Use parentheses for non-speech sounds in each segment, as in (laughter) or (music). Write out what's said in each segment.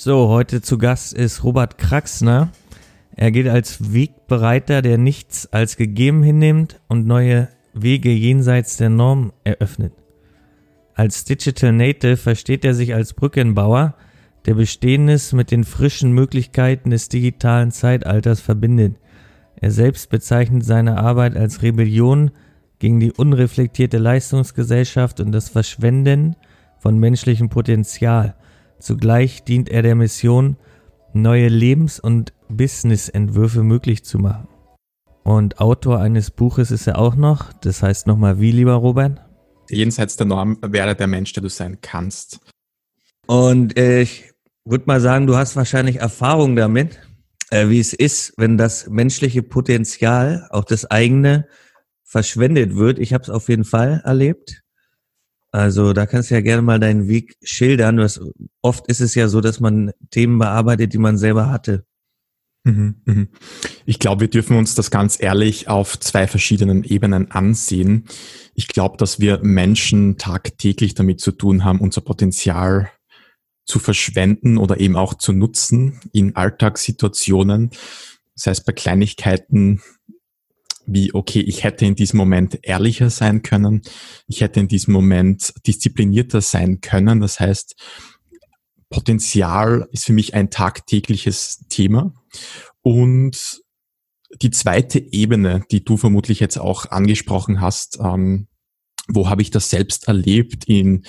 So, heute zu Gast ist Robert Kraxner. Er geht als Wegbereiter, der nichts als gegeben hinnimmt und neue Wege jenseits der Norm eröffnet. Als Digital Native versteht er sich als Brückenbauer, der Bestehendes mit den frischen Möglichkeiten des digitalen Zeitalters verbindet. Er selbst bezeichnet seine Arbeit als Rebellion gegen die unreflektierte Leistungsgesellschaft und das Verschwenden von menschlichem Potenzial. Zugleich dient er der Mission, neue Lebens- und Businessentwürfe möglich zu machen. Und Autor eines Buches ist er auch noch. Das heißt nochmal wie, lieber Robert? Jenseits der Norm wäre der Mensch, der du sein kannst. Und äh, ich würde mal sagen, du hast wahrscheinlich Erfahrung damit, äh, wie es ist, wenn das menschliche Potenzial, auch das eigene, verschwendet wird. Ich habe es auf jeden Fall erlebt. Also da kannst du ja gerne mal deinen Weg schildern. Das, oft ist es ja so, dass man Themen bearbeitet, die man selber hatte. Mhm, mhm. Ich glaube, wir dürfen uns das ganz ehrlich auf zwei verschiedenen Ebenen ansehen. Ich glaube, dass wir Menschen tagtäglich damit zu tun haben, unser Potenzial zu verschwenden oder eben auch zu nutzen in Alltagssituationen. Das heißt, bei Kleinigkeiten wie, okay, ich hätte in diesem Moment ehrlicher sein können, ich hätte in diesem Moment disziplinierter sein können. Das heißt, Potenzial ist für mich ein tagtägliches Thema. Und die zweite Ebene, die du vermutlich jetzt auch angesprochen hast, ähm, wo habe ich das selbst erlebt in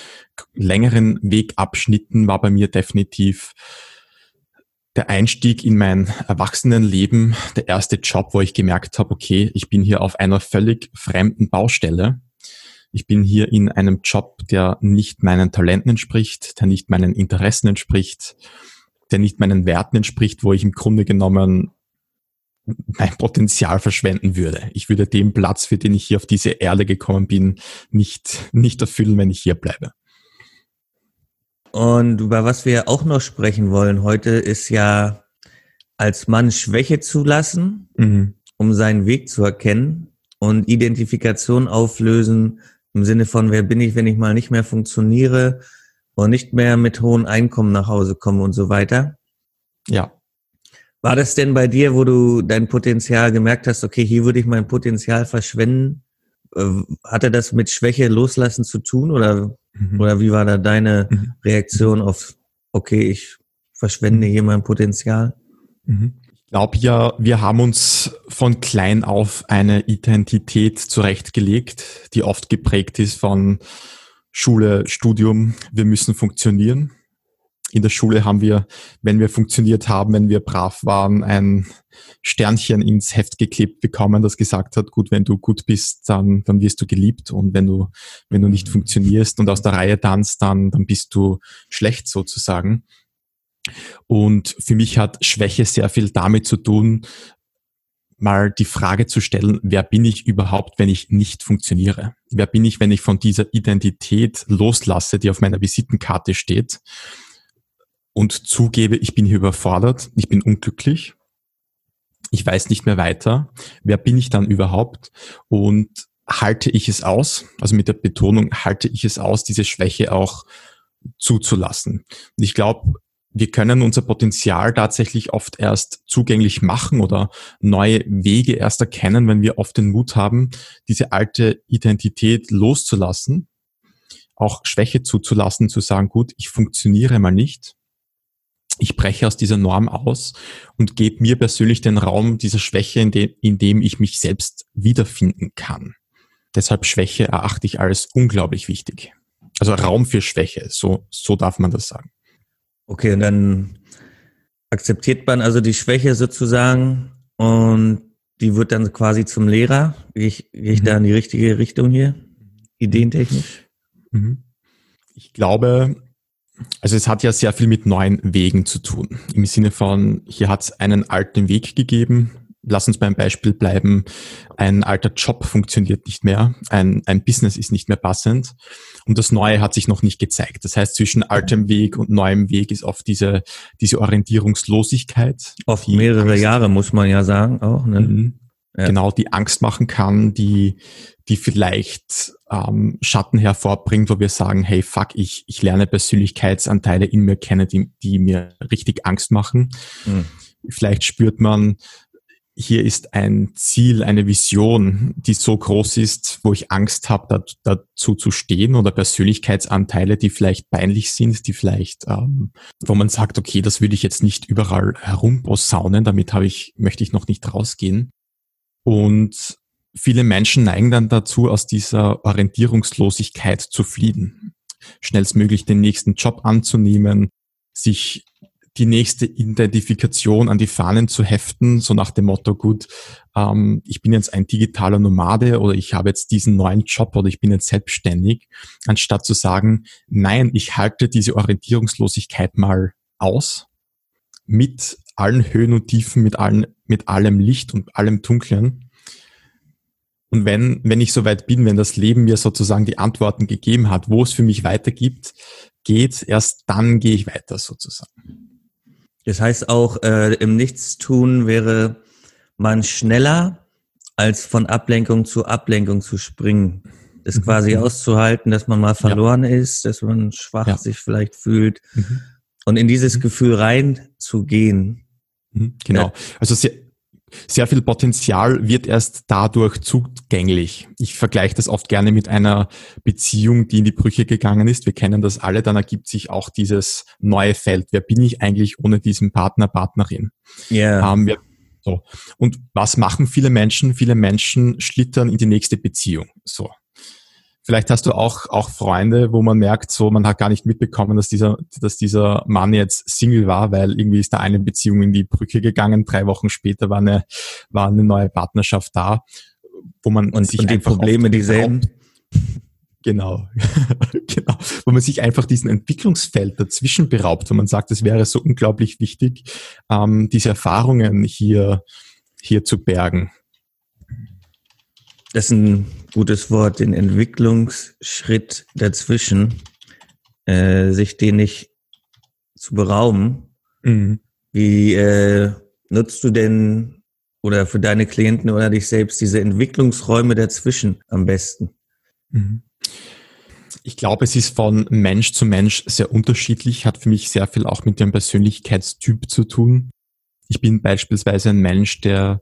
längeren Wegabschnitten, war bei mir definitiv der Einstieg in mein Erwachsenenleben, der erste Job, wo ich gemerkt habe, okay, ich bin hier auf einer völlig fremden Baustelle. Ich bin hier in einem Job, der nicht meinen Talenten entspricht, der nicht meinen Interessen entspricht, der nicht meinen Werten entspricht, wo ich im Grunde genommen mein Potenzial verschwenden würde. Ich würde den Platz, für den ich hier auf diese Erde gekommen bin, nicht, nicht erfüllen, wenn ich hier bleibe. Und über was wir auch noch sprechen wollen heute ist ja als Mann Schwäche zulassen, mhm. um seinen Weg zu erkennen und Identifikation auflösen im Sinne von, wer bin ich, wenn ich mal nicht mehr funktioniere und nicht mehr mit hohen Einkommen nach Hause komme und so weiter. Ja. War das denn bei dir, wo du dein Potenzial gemerkt hast, okay, hier würde ich mein Potenzial verschwenden? Äh, hatte das mit Schwäche loslassen zu tun oder Mhm. Oder wie war da deine mhm. Reaktion auf, okay, ich verschwende hier mein Potenzial? Mhm. Ich glaube ja, wir haben uns von klein auf eine Identität zurechtgelegt, die oft geprägt ist von Schule, Studium. Wir müssen funktionieren in der Schule haben wir, wenn wir funktioniert haben, wenn wir brav waren, ein Sternchen ins Heft geklebt bekommen, das gesagt hat, gut, wenn du gut bist, dann, dann wirst du geliebt und wenn du, wenn du nicht mhm. funktionierst und aus der Reihe tanzt, dann, dann bist du schlecht sozusagen. Und für mich hat Schwäche sehr viel damit zu tun, mal die Frage zu stellen, wer bin ich überhaupt, wenn ich nicht funktioniere? Wer bin ich, wenn ich von dieser Identität loslasse, die auf meiner Visitenkarte steht? Und zugebe, ich bin hier überfordert, ich bin unglücklich, ich weiß nicht mehr weiter, wer bin ich dann überhaupt? Und halte ich es aus, also mit der Betonung halte ich es aus, diese Schwäche auch zuzulassen. Und ich glaube, wir können unser Potenzial tatsächlich oft erst zugänglich machen oder neue Wege erst erkennen, wenn wir oft den Mut haben, diese alte Identität loszulassen, auch Schwäche zuzulassen, zu sagen, gut, ich funktioniere mal nicht, ich breche aus dieser Norm aus und gebe mir persönlich den Raum dieser Schwäche, in, de in dem ich mich selbst wiederfinden kann. Deshalb Schwäche erachte ich als unglaublich wichtig. Also Raum für Schwäche, so, so darf man das sagen. Okay, und dann akzeptiert man also die Schwäche sozusagen und die wird dann quasi zum Lehrer. Gehe ich, gehe ich mhm. da in die richtige Richtung hier? Ideentechnisch? Mhm. Ich glaube, also es hat ja sehr viel mit neuen Wegen zu tun. Im Sinne von, hier hat es einen alten Weg gegeben. Lass uns beim Beispiel bleiben. Ein alter Job funktioniert nicht mehr. Ein, ein Business ist nicht mehr passend. Und das Neue hat sich noch nicht gezeigt. Das heißt, zwischen altem Weg und neuem Weg ist oft diese, diese Orientierungslosigkeit. Oft mehrere Angst, Jahre, muss man ja sagen, auch. Ne? Mhm. Ja. Genau, die Angst machen kann, die, die vielleicht ähm, Schatten hervorbringt, wo wir sagen, hey, fuck, ich, ich lerne Persönlichkeitsanteile in mir kennen, die, die mir richtig Angst machen. Mhm. Vielleicht spürt man, hier ist ein Ziel, eine Vision, die so groß ist, wo ich Angst habe, da, dazu zu stehen oder Persönlichkeitsanteile, die vielleicht peinlich sind, die vielleicht, ähm, wo man sagt, okay, das würde ich jetzt nicht überall herumposaunen, damit habe ich, möchte ich noch nicht rausgehen. Und viele Menschen neigen dann dazu, aus dieser Orientierungslosigkeit zu fliehen, schnellstmöglich den nächsten Job anzunehmen, sich die nächste Identifikation an die Fahnen zu heften, so nach dem Motto, gut, ähm, ich bin jetzt ein digitaler Nomade oder ich habe jetzt diesen neuen Job oder ich bin jetzt selbstständig, anstatt zu sagen, nein, ich halte diese Orientierungslosigkeit mal aus mit allen Höhen und Tiefen, mit, allen, mit allem Licht und allem Dunklen und wenn, wenn ich soweit bin, wenn das Leben mir sozusagen die Antworten gegeben hat, wo es für mich weitergibt, geht, erst dann gehe ich weiter sozusagen. Das heißt auch, äh, im Nichtstun wäre man schneller, als von Ablenkung zu Ablenkung zu springen. Das mhm. quasi auszuhalten, dass man mal verloren ja. ist, dass man schwach ja. sich vielleicht fühlt. Mhm. Und in dieses mhm. Gefühl reinzugehen. Mhm. Genau. Also sehr, sehr viel Potenzial wird erst dadurch zugänglich. Ich vergleiche das oft gerne mit einer Beziehung, die in die Brüche gegangen ist. Wir kennen das alle, dann ergibt sich auch dieses neue Feld. Wer bin ich eigentlich ohne diesen Partner, Partnerin? Ja. Yeah. Ähm, so. Und was machen viele Menschen? Viele Menschen schlittern in die nächste Beziehung. So. Vielleicht hast du auch, auch Freunde, wo man merkt, so, man hat gar nicht mitbekommen, dass dieser, dass dieser Mann jetzt Single war, weil irgendwie ist da eine Beziehung in die Brücke gegangen. Drei Wochen später war eine, war eine neue Partnerschaft da, wo man und, sich und die Probleme dieselben. Genau, (laughs) genau, wo man sich einfach diesen Entwicklungsfeld dazwischen beraubt, wo man sagt, es wäre so unglaublich wichtig, ähm, diese Erfahrungen hier, hier zu bergen. Das ist ein gutes Wort, den Entwicklungsschritt dazwischen, äh, sich den nicht zu berauben. Mhm. Wie äh, nutzt du denn oder für deine Klienten oder dich selbst diese Entwicklungsräume dazwischen am besten? Mhm. Ich glaube, es ist von Mensch zu Mensch sehr unterschiedlich, hat für mich sehr viel auch mit dem Persönlichkeitstyp zu tun. Ich bin beispielsweise ein Mensch, der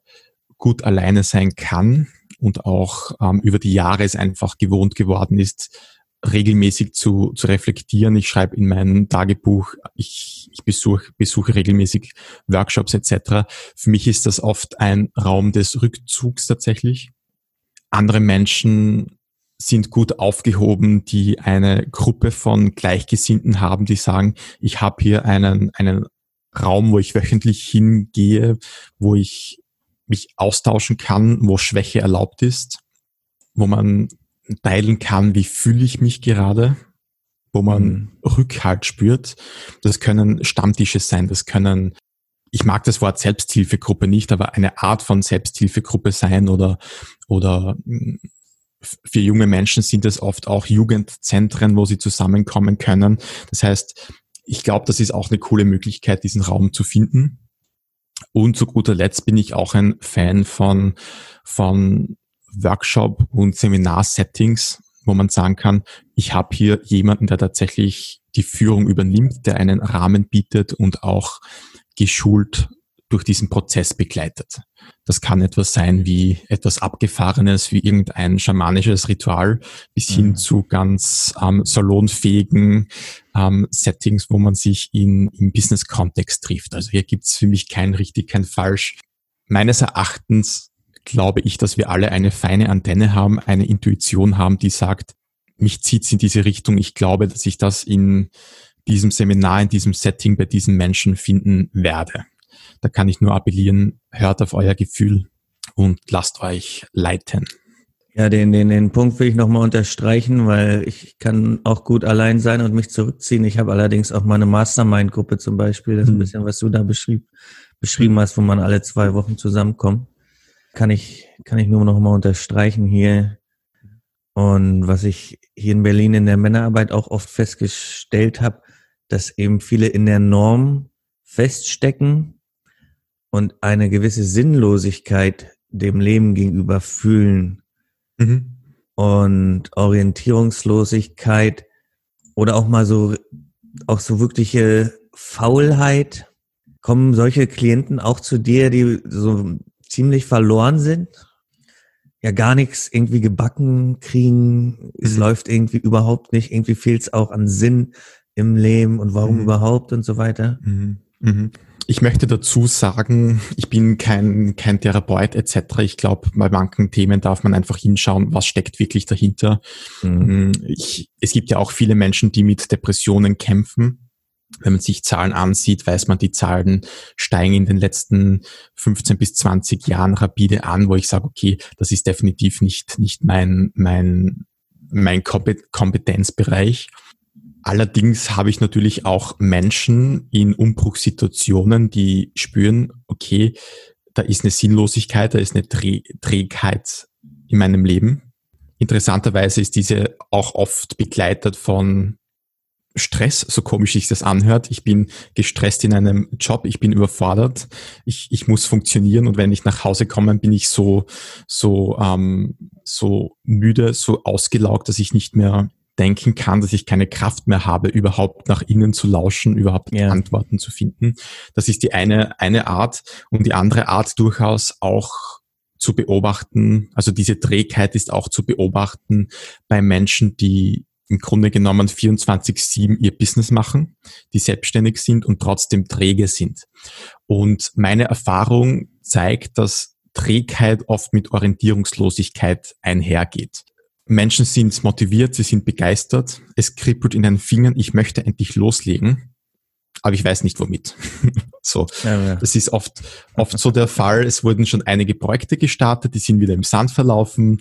gut alleine sein kann, und auch ähm, über die Jahre es einfach gewohnt geworden ist, regelmäßig zu, zu reflektieren. Ich schreibe in meinem Tagebuch, ich, ich besuche, besuche regelmäßig Workshops etc. Für mich ist das oft ein Raum des Rückzugs tatsächlich. Andere Menschen sind gut aufgehoben, die eine Gruppe von Gleichgesinnten haben, die sagen, ich habe hier einen, einen Raum, wo ich wöchentlich hingehe, wo ich mich austauschen kann, wo Schwäche erlaubt ist, wo man teilen kann, wie fühle ich mich gerade, wo man mhm. Rückhalt spürt. Das können Stammtische sein, das können, ich mag das Wort Selbsthilfegruppe nicht, aber eine Art von Selbsthilfegruppe sein oder, oder für junge Menschen sind es oft auch Jugendzentren, wo sie zusammenkommen können. Das heißt, ich glaube, das ist auch eine coole Möglichkeit, diesen Raum zu finden. Und zu guter Letzt bin ich auch ein Fan von, von Workshop- und Seminarsettings, wo man sagen kann, ich habe hier jemanden, der tatsächlich die Führung übernimmt, der einen Rahmen bietet und auch geschult durch diesen Prozess begleitet. Das kann etwas sein wie etwas Abgefahrenes, wie irgendein schamanisches Ritual, bis hin mhm. zu ganz ähm, salonfähigen ähm, Settings, wo man sich in, im Business-Kontext trifft. Also hier gibt's für mich kein richtig, kein falsch. Meines Erachtens glaube ich, dass wir alle eine feine Antenne haben, eine Intuition haben, die sagt, mich zieht's in diese Richtung. Ich glaube, dass ich das in diesem Seminar, in diesem Setting bei diesen Menschen finden werde. Da kann ich nur appellieren, hört auf euer Gefühl und lasst euch leiten. Ja, den, den, den Punkt will ich nochmal unterstreichen, weil ich kann auch gut allein sein und mich zurückziehen. Ich habe allerdings auch meine Mastermind-Gruppe zum Beispiel, das ist ein mhm. bisschen, was du da beschrieb, beschrieben hast, wo man alle zwei Wochen zusammenkommt. Kann ich, kann ich nur nochmal unterstreichen hier. Und was ich hier in Berlin in der Männerarbeit auch oft festgestellt habe, dass eben viele in der Norm feststecken und eine gewisse Sinnlosigkeit dem Leben gegenüber fühlen. Mhm. und Orientierungslosigkeit oder auch mal so, auch so wirkliche Faulheit. Kommen solche Klienten auch zu dir, die so ziemlich verloren sind? Ja, gar nichts irgendwie gebacken kriegen. Es mhm. läuft irgendwie überhaupt nicht. Irgendwie fehlt es auch an Sinn im Leben und warum mhm. überhaupt und so weiter. Mhm. Ich möchte dazu sagen, ich bin kein, kein Therapeut etc. Ich glaube, bei manchen Themen darf man einfach hinschauen, was steckt wirklich dahinter. Mhm. Ich, es gibt ja auch viele Menschen, die mit Depressionen kämpfen. Wenn man sich Zahlen ansieht, weiß man, die Zahlen steigen in den letzten 15 bis 20 Jahren rapide an, wo ich sage, okay, das ist definitiv nicht, nicht mein, mein, mein Kompetenzbereich. Allerdings habe ich natürlich auch Menschen in Umbruchssituationen, die spüren, okay, da ist eine Sinnlosigkeit, da ist eine Trägheit in meinem Leben. Interessanterweise ist diese auch oft begleitet von Stress, so komisch sich das anhört. Ich bin gestresst in einem Job, ich bin überfordert, ich, ich muss funktionieren und wenn ich nach Hause komme, bin ich so, so, ähm, so müde, so ausgelaugt, dass ich nicht mehr denken kann, dass ich keine Kraft mehr habe, überhaupt nach innen zu lauschen, überhaupt ja. Antworten zu finden. Das ist die eine, eine Art und die andere Art durchaus auch zu beobachten, also diese Trägheit ist auch zu beobachten bei Menschen, die im Grunde genommen 24-7 ihr Business machen, die selbstständig sind und trotzdem träge sind. Und meine Erfahrung zeigt, dass Trägheit oft mit Orientierungslosigkeit einhergeht. Menschen sind motiviert, sie sind begeistert, es kribbelt in den Fingern, ich möchte endlich loslegen, aber ich weiß nicht womit. (laughs) so, ja, ja. das ist oft, oft so der Fall. Es wurden schon einige Projekte gestartet, die sind wieder im Sand verlaufen.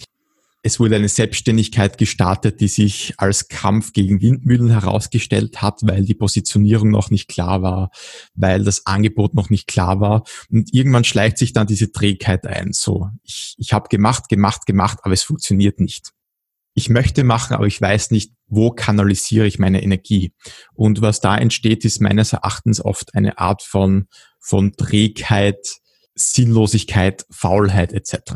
Es wurde eine Selbstständigkeit gestartet, die sich als Kampf gegen Windmühlen herausgestellt hat, weil die Positionierung noch nicht klar war, weil das Angebot noch nicht klar war. Und irgendwann schleicht sich dann diese Trägheit ein. So, ich, ich habe gemacht, gemacht, gemacht, aber es funktioniert nicht ich möchte machen, aber ich weiß nicht, wo kanalisiere ich meine Energie. Und was da entsteht, ist meines Erachtens oft eine Art von, von Trägheit, Sinnlosigkeit, Faulheit etc.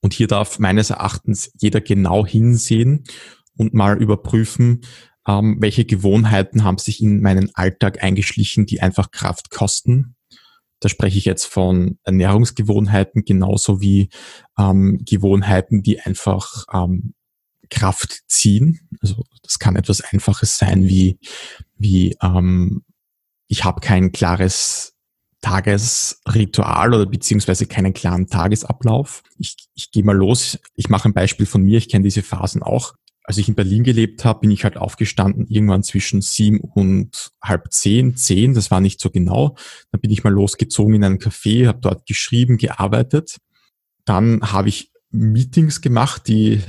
Und hier darf meines Erachtens jeder genau hinsehen und mal überprüfen, ähm, welche Gewohnheiten haben sich in meinen Alltag eingeschlichen, die einfach Kraft kosten. Da spreche ich jetzt von Ernährungsgewohnheiten genauso wie ähm, Gewohnheiten, die einfach ähm, Kraft ziehen. Also das kann etwas Einfaches sein wie, wie ähm, ich habe kein klares Tagesritual oder beziehungsweise keinen klaren Tagesablauf. Ich, ich gehe mal los, ich mache ein Beispiel von mir, ich kenne diese Phasen auch. Als ich in Berlin gelebt habe, bin ich halt aufgestanden, irgendwann zwischen sieben und halb zehn, zehn, das war nicht so genau. Dann bin ich mal losgezogen in einen Café, habe dort geschrieben, gearbeitet. Dann habe ich Meetings gemacht, die,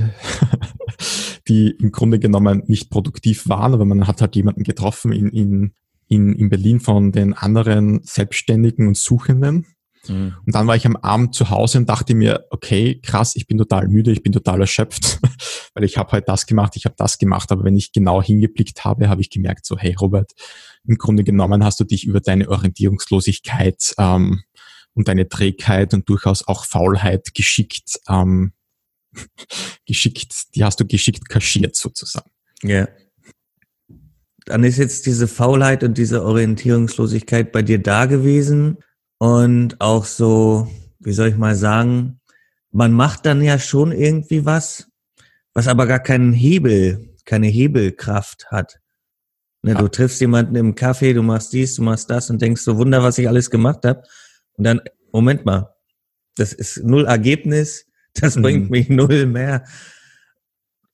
(laughs) die im Grunde genommen nicht produktiv waren, aber man hat halt jemanden getroffen in, in, in, in Berlin von den anderen Selbstständigen und Suchenden. Mhm. Und dann war ich am Abend zu Hause und dachte mir, okay, krass, ich bin total müde, ich bin total erschöpft, (laughs) weil ich habe halt das gemacht, ich habe das gemacht, aber wenn ich genau hingeblickt habe, habe ich gemerkt, so, hey Robert, im Grunde genommen hast du dich über deine Orientierungslosigkeit ähm, und deine Trägheit und durchaus auch Faulheit geschickt, ähm, (laughs) geschickt, die hast du geschickt kaschiert sozusagen. Ja. Dann ist jetzt diese Faulheit und diese Orientierungslosigkeit bei dir da gewesen und auch so, wie soll ich mal sagen, man macht dann ja schon irgendwie was, was aber gar keinen Hebel, keine Hebelkraft hat. Ne, ja. Du triffst jemanden im Café, du machst dies, du machst das und denkst so, Wunder, was ich alles gemacht habe. Und dann, Moment mal, das ist null Ergebnis, (laughs) das mhm. bringt mich null mehr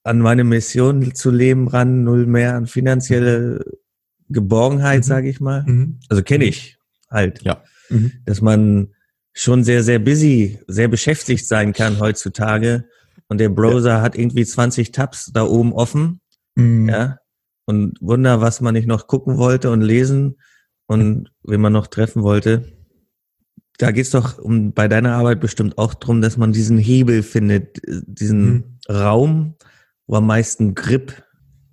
an meine Mission zu leben ran, null mehr an finanzielle Geborgenheit, mhm. sage ich mal. Mhm. Also kenne ich halt, ja. Mhm. dass man schon sehr, sehr busy, sehr beschäftigt sein kann heutzutage. Und der Browser ja. hat irgendwie 20 Tabs da oben offen. Mhm. Ja. Und Wunder, was man nicht noch gucken wollte und lesen und wen man noch treffen wollte da geht es doch um bei deiner Arbeit bestimmt auch drum, dass man diesen Hebel findet, diesen mhm. Raum, wo am meisten Grip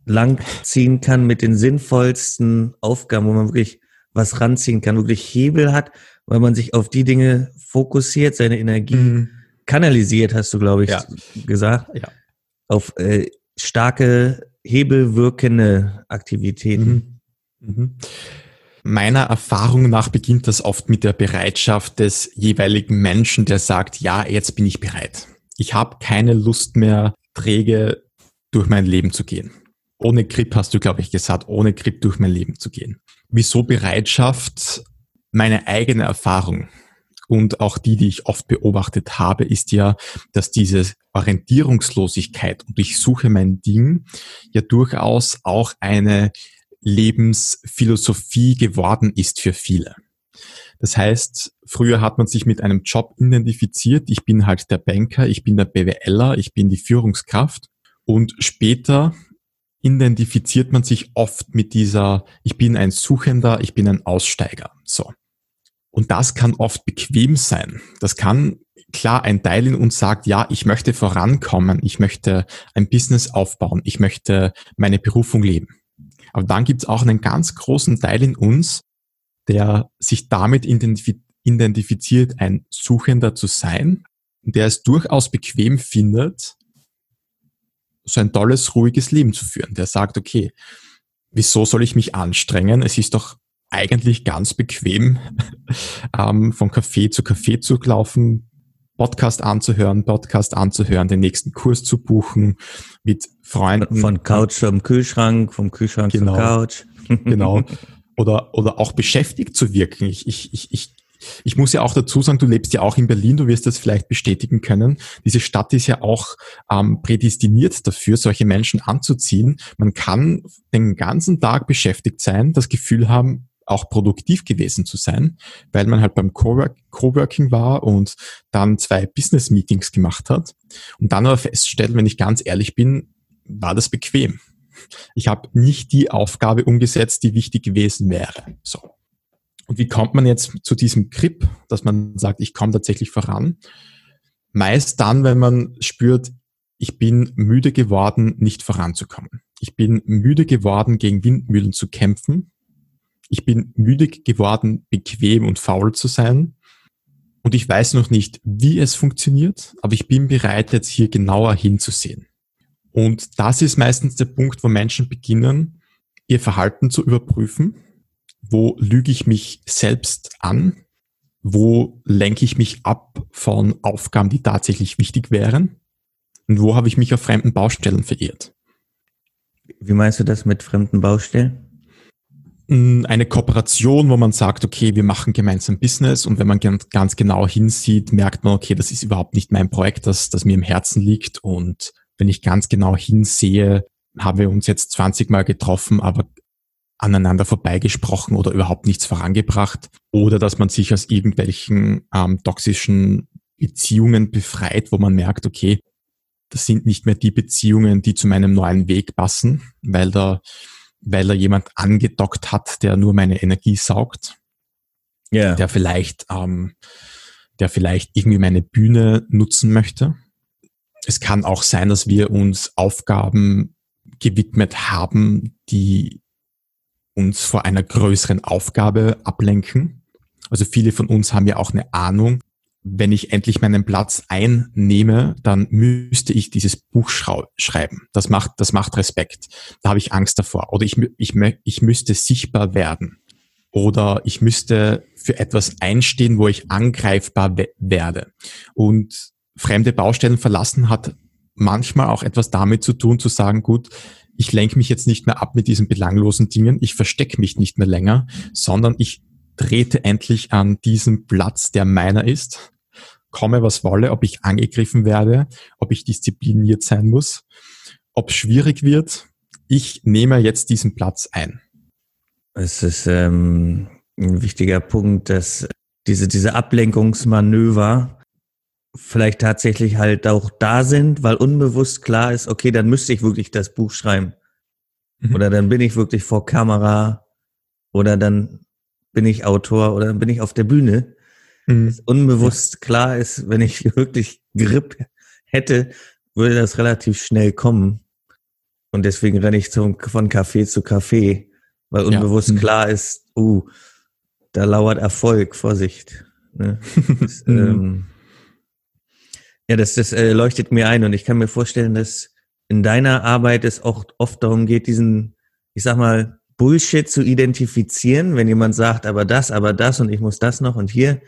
langziehen kann mit den sinnvollsten Aufgaben, wo man wirklich was ranziehen kann, wirklich Hebel hat, weil man sich auf die Dinge fokussiert, seine Energie mhm. kanalisiert, hast du, glaube ich, ja. gesagt. Ja. auf äh, starke hebelwirkende Aktivitäten. Mhm. Meiner Erfahrung nach beginnt das oft mit der Bereitschaft des jeweiligen Menschen, der sagt, ja, jetzt bin ich bereit. Ich habe keine Lust mehr, träge durch mein Leben zu gehen. Ohne Grip hast du, glaube ich, gesagt, ohne Grip durch mein Leben zu gehen. Wieso Bereitschaft? Meine eigene Erfahrung und auch die, die ich oft beobachtet habe, ist ja, dass diese Orientierungslosigkeit und ich suche mein Ding ja durchaus auch eine Lebensphilosophie geworden ist für viele. Das heißt, früher hat man sich mit einem Job identifiziert. Ich bin halt der Banker, ich bin der BWLer, ich bin die Führungskraft. Und später identifiziert man sich oft mit dieser, ich bin ein Suchender, ich bin ein Aussteiger. So. Und das kann oft bequem sein. Das kann klar ein Teil in uns sagt, ja, ich möchte vorankommen, ich möchte ein Business aufbauen, ich möchte meine Berufung leben. Aber dann gibt es auch einen ganz großen Teil in uns, der sich damit identifiziert, ein Suchender zu sein, der es durchaus bequem findet, so ein tolles, ruhiges Leben zu führen. Der sagt, okay, wieso soll ich mich anstrengen? Es ist doch eigentlich ganz bequem, (laughs) ähm, von Café zu Café zu laufen, Podcast anzuhören, Podcast anzuhören, den nächsten Kurs zu buchen, mit Freunden. Von Couch zum Kühlschrank, vom Kühlschrank genau, zur Couch. (laughs) genau. Oder, oder auch beschäftigt zu wirken. Ich, ich, ich, ich, ich muss ja auch dazu sagen, du lebst ja auch in Berlin, du wirst das vielleicht bestätigen können. Diese Stadt ist ja auch ähm, prädestiniert dafür, solche Menschen anzuziehen. Man kann den ganzen Tag beschäftigt sein, das Gefühl haben, auch produktiv gewesen zu sein, weil man halt beim Coworking war und dann zwei Business Meetings gemacht hat und dann aber feststellt, wenn ich ganz ehrlich bin, war das bequem. Ich habe nicht die Aufgabe umgesetzt, die wichtig gewesen wäre. So. Und wie kommt man jetzt zu diesem Grip, dass man sagt, ich komme tatsächlich voran? Meist dann, wenn man spürt, ich bin müde geworden, nicht voranzukommen. Ich bin müde geworden, gegen Windmühlen zu kämpfen ich bin müde geworden, bequem und faul zu sein. Und ich weiß noch nicht, wie es funktioniert, aber ich bin bereit, jetzt hier genauer hinzusehen. Und das ist meistens der Punkt, wo Menschen beginnen, ihr Verhalten zu überprüfen. Wo lüge ich mich selbst an? Wo lenke ich mich ab von Aufgaben, die tatsächlich wichtig wären? Und wo habe ich mich auf fremden Baustellen verirrt? Wie meinst du das mit fremden Baustellen? Eine Kooperation, wo man sagt, okay, wir machen gemeinsam Business. Und wenn man ganz genau hinsieht, merkt man, okay, das ist überhaupt nicht mein Projekt, das, das mir im Herzen liegt. Und wenn ich ganz genau hinsehe, haben wir uns jetzt 20 Mal getroffen, aber aneinander vorbeigesprochen oder überhaupt nichts vorangebracht. Oder dass man sich aus irgendwelchen ähm, toxischen Beziehungen befreit, wo man merkt, okay, das sind nicht mehr die Beziehungen, die zu meinem neuen Weg passen, weil da weil er jemand angedockt hat, der nur meine Energie saugt. Yeah. Der vielleicht, ähm, der vielleicht irgendwie meine Bühne nutzen möchte. Es kann auch sein, dass wir uns Aufgaben gewidmet haben, die uns vor einer größeren Aufgabe ablenken. Also viele von uns haben ja auch eine Ahnung, wenn ich endlich meinen Platz einnehme, dann müsste ich dieses Buch schreiben. Das macht, das macht Respekt. Da habe ich Angst davor. Oder ich, ich, ich müsste sichtbar werden. Oder ich müsste für etwas einstehen, wo ich angreifbar werde. Und fremde Baustellen verlassen hat manchmal auch etwas damit zu tun, zu sagen, gut, ich lenke mich jetzt nicht mehr ab mit diesen belanglosen Dingen, ich verstecke mich nicht mehr länger, sondern ich trete endlich an diesen Platz, der meiner ist, komme was wolle, ob ich angegriffen werde, ob ich diszipliniert sein muss, ob es schwierig wird. Ich nehme jetzt diesen Platz ein. Es ist ähm, ein wichtiger Punkt, dass diese, diese Ablenkungsmanöver vielleicht tatsächlich halt auch da sind, weil unbewusst klar ist, okay, dann müsste ich wirklich das Buch schreiben. Mhm. Oder dann bin ich wirklich vor Kamera. Oder dann bin ich Autor oder bin ich auf der Bühne. Mhm. unbewusst ja. klar ist, wenn ich (laughs) wirklich Grip hätte, würde das relativ schnell kommen. Und deswegen renne ich zum, von Café zu Café, weil unbewusst ja. mhm. klar ist, uh, da lauert Erfolg, Vorsicht. Ne? (laughs) Das, mhm. ähm, ja, das, das äh, leuchtet mir ein und ich kann mir vorstellen, dass in deiner Arbeit es auch oft darum geht, diesen, ich sag mal, Bullshit zu identifizieren, wenn jemand sagt, aber das, aber das und ich muss das noch und hier.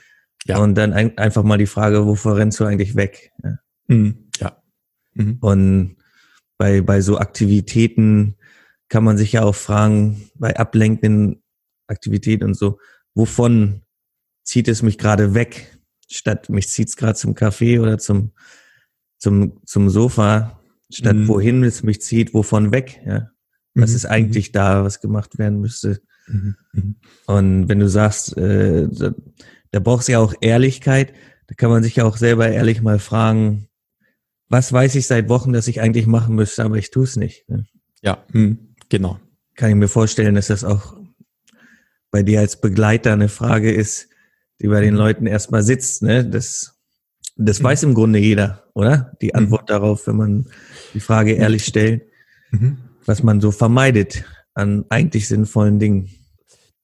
Ja. Und dann ein, einfach mal die Frage, wovor rennst du eigentlich weg? Ja. Mhm. ja. Mhm. Und bei, bei so Aktivitäten kann man sich ja auch fragen, bei ablenkenden Aktivitäten und so, wovon zieht es mich gerade weg? Statt mich zieht es gerade zum Café oder zum, zum, zum Sofa, statt mhm. wohin es mich zieht, wovon weg? Ja. Was mhm. ist eigentlich mhm. da, was gemacht werden müsste? Mhm. Und wenn du sagst, äh, da, brauchst du ja auch Ehrlichkeit, da kann man sich ja auch selber ehrlich mal fragen, was weiß ich seit Wochen, dass ich eigentlich machen müsste, aber ich tue es nicht. Ne? Ja, hm, genau. Kann ich mir vorstellen, dass das auch bei dir als Begleiter eine Frage ist, die bei den mhm. Leuten erstmal sitzt. Ne? Das, das mhm. weiß im Grunde jeder, oder? Die Antwort mhm. darauf, wenn man die Frage ehrlich stellt, mhm. was man so vermeidet an eigentlich sinnvollen Dingen.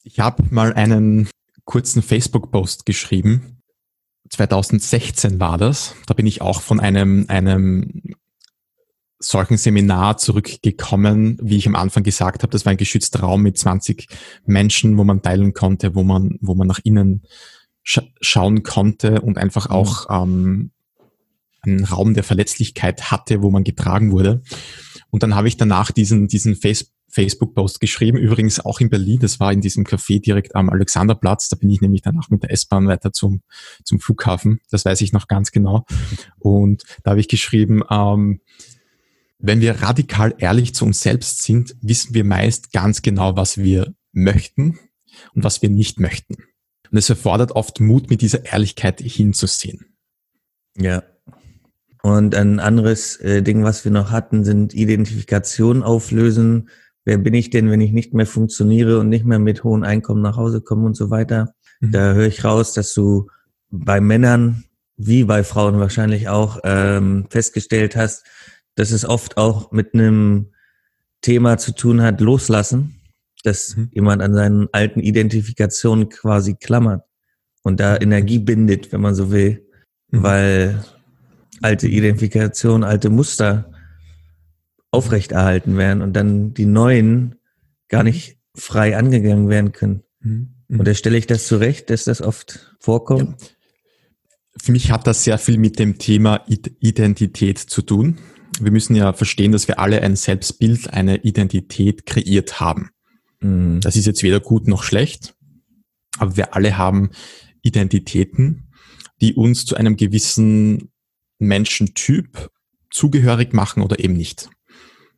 Ich habe mal einen kurzen Facebook-Post geschrieben, 2016 war das. Da bin ich auch von einem, einem solchen Seminar zurückgekommen, wie ich am Anfang gesagt habe. Das war ein geschützter Raum mit 20 Menschen, wo man teilen konnte, wo man, wo man nach innen sch schauen konnte und einfach mhm. auch ähm, einen Raum der Verletzlichkeit hatte, wo man getragen wurde. Und dann habe ich danach diesen, diesen Facebook Facebook-Post geschrieben, übrigens auch in Berlin, das war in diesem Café direkt am Alexanderplatz, da bin ich nämlich danach mit der S-Bahn weiter zum, zum Flughafen, das weiß ich noch ganz genau. Und da habe ich geschrieben, ähm, wenn wir radikal ehrlich zu uns selbst sind, wissen wir meist ganz genau, was wir möchten und was wir nicht möchten. Und es erfordert oft Mut, mit dieser Ehrlichkeit hinzusehen. Ja. Und ein anderes äh, Ding, was wir noch hatten, sind Identifikation auflösen wer bin ich denn, wenn ich nicht mehr funktioniere und nicht mehr mit hohen Einkommen nach Hause komme und so weiter. Mhm. Da höre ich raus, dass du bei Männern wie bei Frauen wahrscheinlich auch ähm, festgestellt hast, dass es oft auch mit einem Thema zu tun hat, loslassen, dass mhm. jemand an seinen alten Identifikationen quasi klammert und da Energie bindet, wenn man so will, mhm. weil alte Identifikation, alte Muster aufrechterhalten werden und dann die neuen gar nicht frei angegangen werden können. Mhm. Und da stelle ich das zurecht, dass das oft vorkommt. Ja. Für mich hat das sehr viel mit dem Thema Identität zu tun. Wir müssen ja verstehen, dass wir alle ein Selbstbild, eine Identität kreiert haben. Mhm. Das ist jetzt weder gut noch schlecht, aber wir alle haben Identitäten, die uns zu einem gewissen Menschentyp zugehörig machen oder eben nicht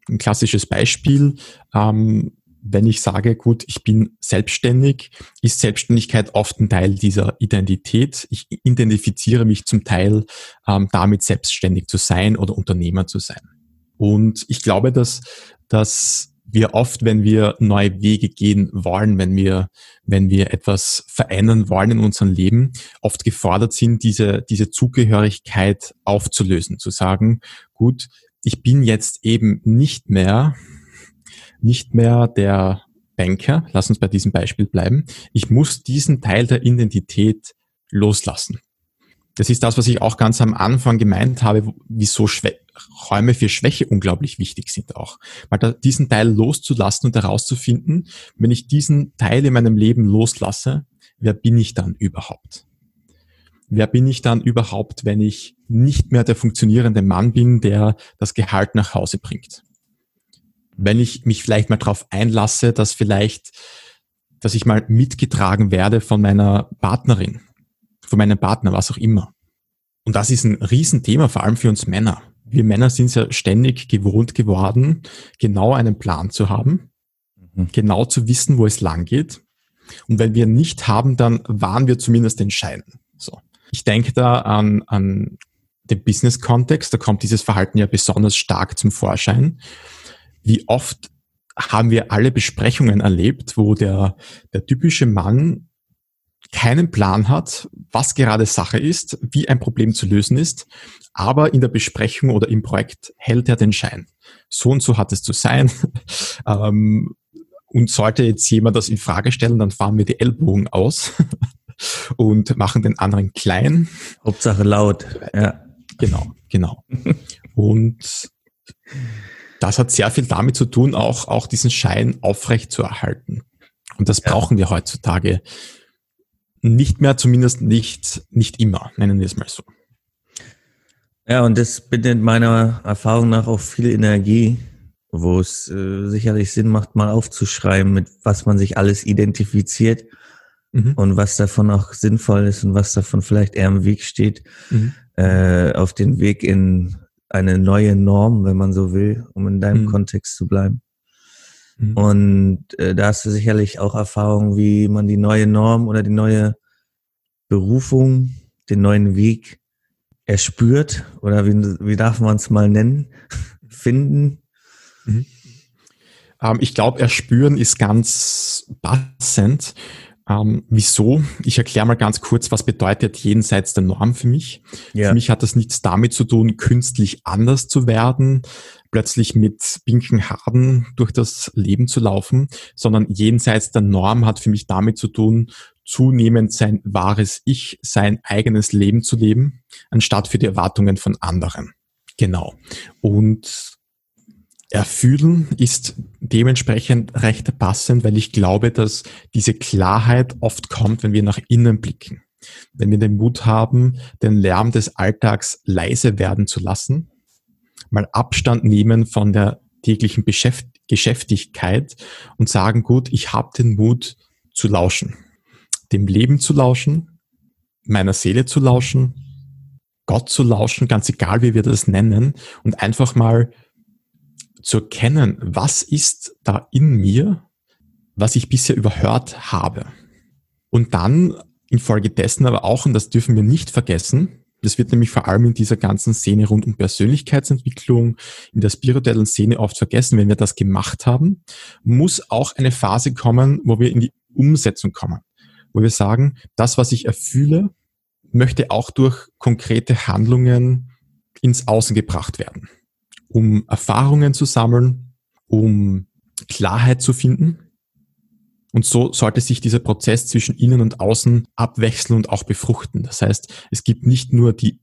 ein klassisches Beispiel. Ähm, wenn ich sage, gut, ich bin selbstständig, ist Selbstständigkeit oft ein Teil dieser Identität. Ich identifiziere mich zum Teil ähm, damit, selbstständig zu sein oder Unternehmer zu sein. Und ich glaube, dass, dass wir oft, wenn wir neue Wege gehen wollen, wenn wir, wenn wir etwas verändern wollen in unserem Leben, oft gefordert sind, diese, diese Zugehörigkeit aufzulösen, zu sagen, gut, ich bin jetzt eben nicht mehr, nicht mehr der Banker, lass uns bei diesem Beispiel bleiben. Ich muss diesen Teil der Identität loslassen. Das ist das, was ich auch ganz am Anfang gemeint habe, wieso Schwä Räume für Schwäche unglaublich wichtig sind auch. Weil da, diesen Teil loszulassen und herauszufinden, wenn ich diesen Teil in meinem Leben loslasse, wer bin ich dann überhaupt? Wer bin ich dann überhaupt, wenn ich nicht mehr der funktionierende Mann bin, der das Gehalt nach Hause bringt? Wenn ich mich vielleicht mal darauf einlasse, dass vielleicht, dass ich mal mitgetragen werde von meiner Partnerin, von meinem Partner, was auch immer. Und das ist ein Riesenthema, vor allem für uns Männer. Wir Männer sind ja ständig gewohnt geworden, genau einen Plan zu haben, mhm. genau zu wissen, wo es lang geht. Und wenn wir nicht haben, dann waren wir zumindest entscheidend. So. Ich denke da an, an den Business-Kontext, da kommt dieses Verhalten ja besonders stark zum Vorschein. Wie oft haben wir alle Besprechungen erlebt, wo der, der typische Mann keinen Plan hat, was gerade Sache ist, wie ein Problem zu lösen ist, aber in der Besprechung oder im Projekt hält er den Schein. So und so hat es zu sein. (laughs) ähm, und sollte jetzt jemand das in Frage stellen, dann fahren wir die Ellbogen aus. (laughs) und machen den anderen klein. Hauptsache laut, ja. Genau, genau. und das hat sehr viel damit zu tun, auch, auch diesen Schein aufrecht zu erhalten. Und das ja. brauchen wir heutzutage nicht mehr, zumindest nicht, nicht immer, nennen wir es mal so. Ja, und das bindet meiner Erfahrung nach auch viel Energie, wo es äh, sicherlich Sinn macht, mal aufzuschreiben, mit was man sich alles identifiziert mhm. und was davon auch sinnvoll ist und was davon vielleicht eher im Weg steht, mhm. äh, auf den Weg in eine neue Norm, wenn man so will, um in deinem mhm. Kontext zu bleiben. Mhm. Und äh, da hast du sicherlich auch Erfahrung, wie man die neue Norm oder die neue Berufung, den neuen Weg erspürt oder wie, wie darf man es mal nennen, (laughs) finden. Mhm. Ähm, ich glaube, erspüren ist ganz passend. Ähm, wieso? Ich erkläre mal ganz kurz, was bedeutet jenseits der Norm für mich. Ja. Für mich hat das nichts damit zu tun, künstlich anders zu werden, plötzlich mit pinken Haaren durch das Leben zu laufen, sondern jenseits der Norm hat für mich damit zu tun, zunehmend sein wahres Ich, sein eigenes Leben zu leben, anstatt für die Erwartungen von anderen. Genau. Und Erfühlen ist dementsprechend recht passend, weil ich glaube, dass diese Klarheit oft kommt, wenn wir nach innen blicken. Wenn wir den Mut haben, den Lärm des Alltags leise werden zu lassen, mal Abstand nehmen von der täglichen Beschäft Geschäftigkeit und sagen, gut, ich habe den Mut zu lauschen, dem Leben zu lauschen, meiner Seele zu lauschen, Gott zu lauschen, ganz egal wie wir das nennen, und einfach mal zu erkennen, was ist da in mir, was ich bisher überhört habe. Und dann infolgedessen aber auch, und das dürfen wir nicht vergessen, das wird nämlich vor allem in dieser ganzen Szene rund um Persönlichkeitsentwicklung, in der spirituellen Szene oft vergessen, wenn wir das gemacht haben, muss auch eine Phase kommen, wo wir in die Umsetzung kommen, wo wir sagen, das, was ich erfühle, möchte auch durch konkrete Handlungen ins Außen gebracht werden um Erfahrungen zu sammeln, um Klarheit zu finden. Und so sollte sich dieser Prozess zwischen innen und außen abwechseln und auch befruchten. Das heißt, es gibt nicht nur die,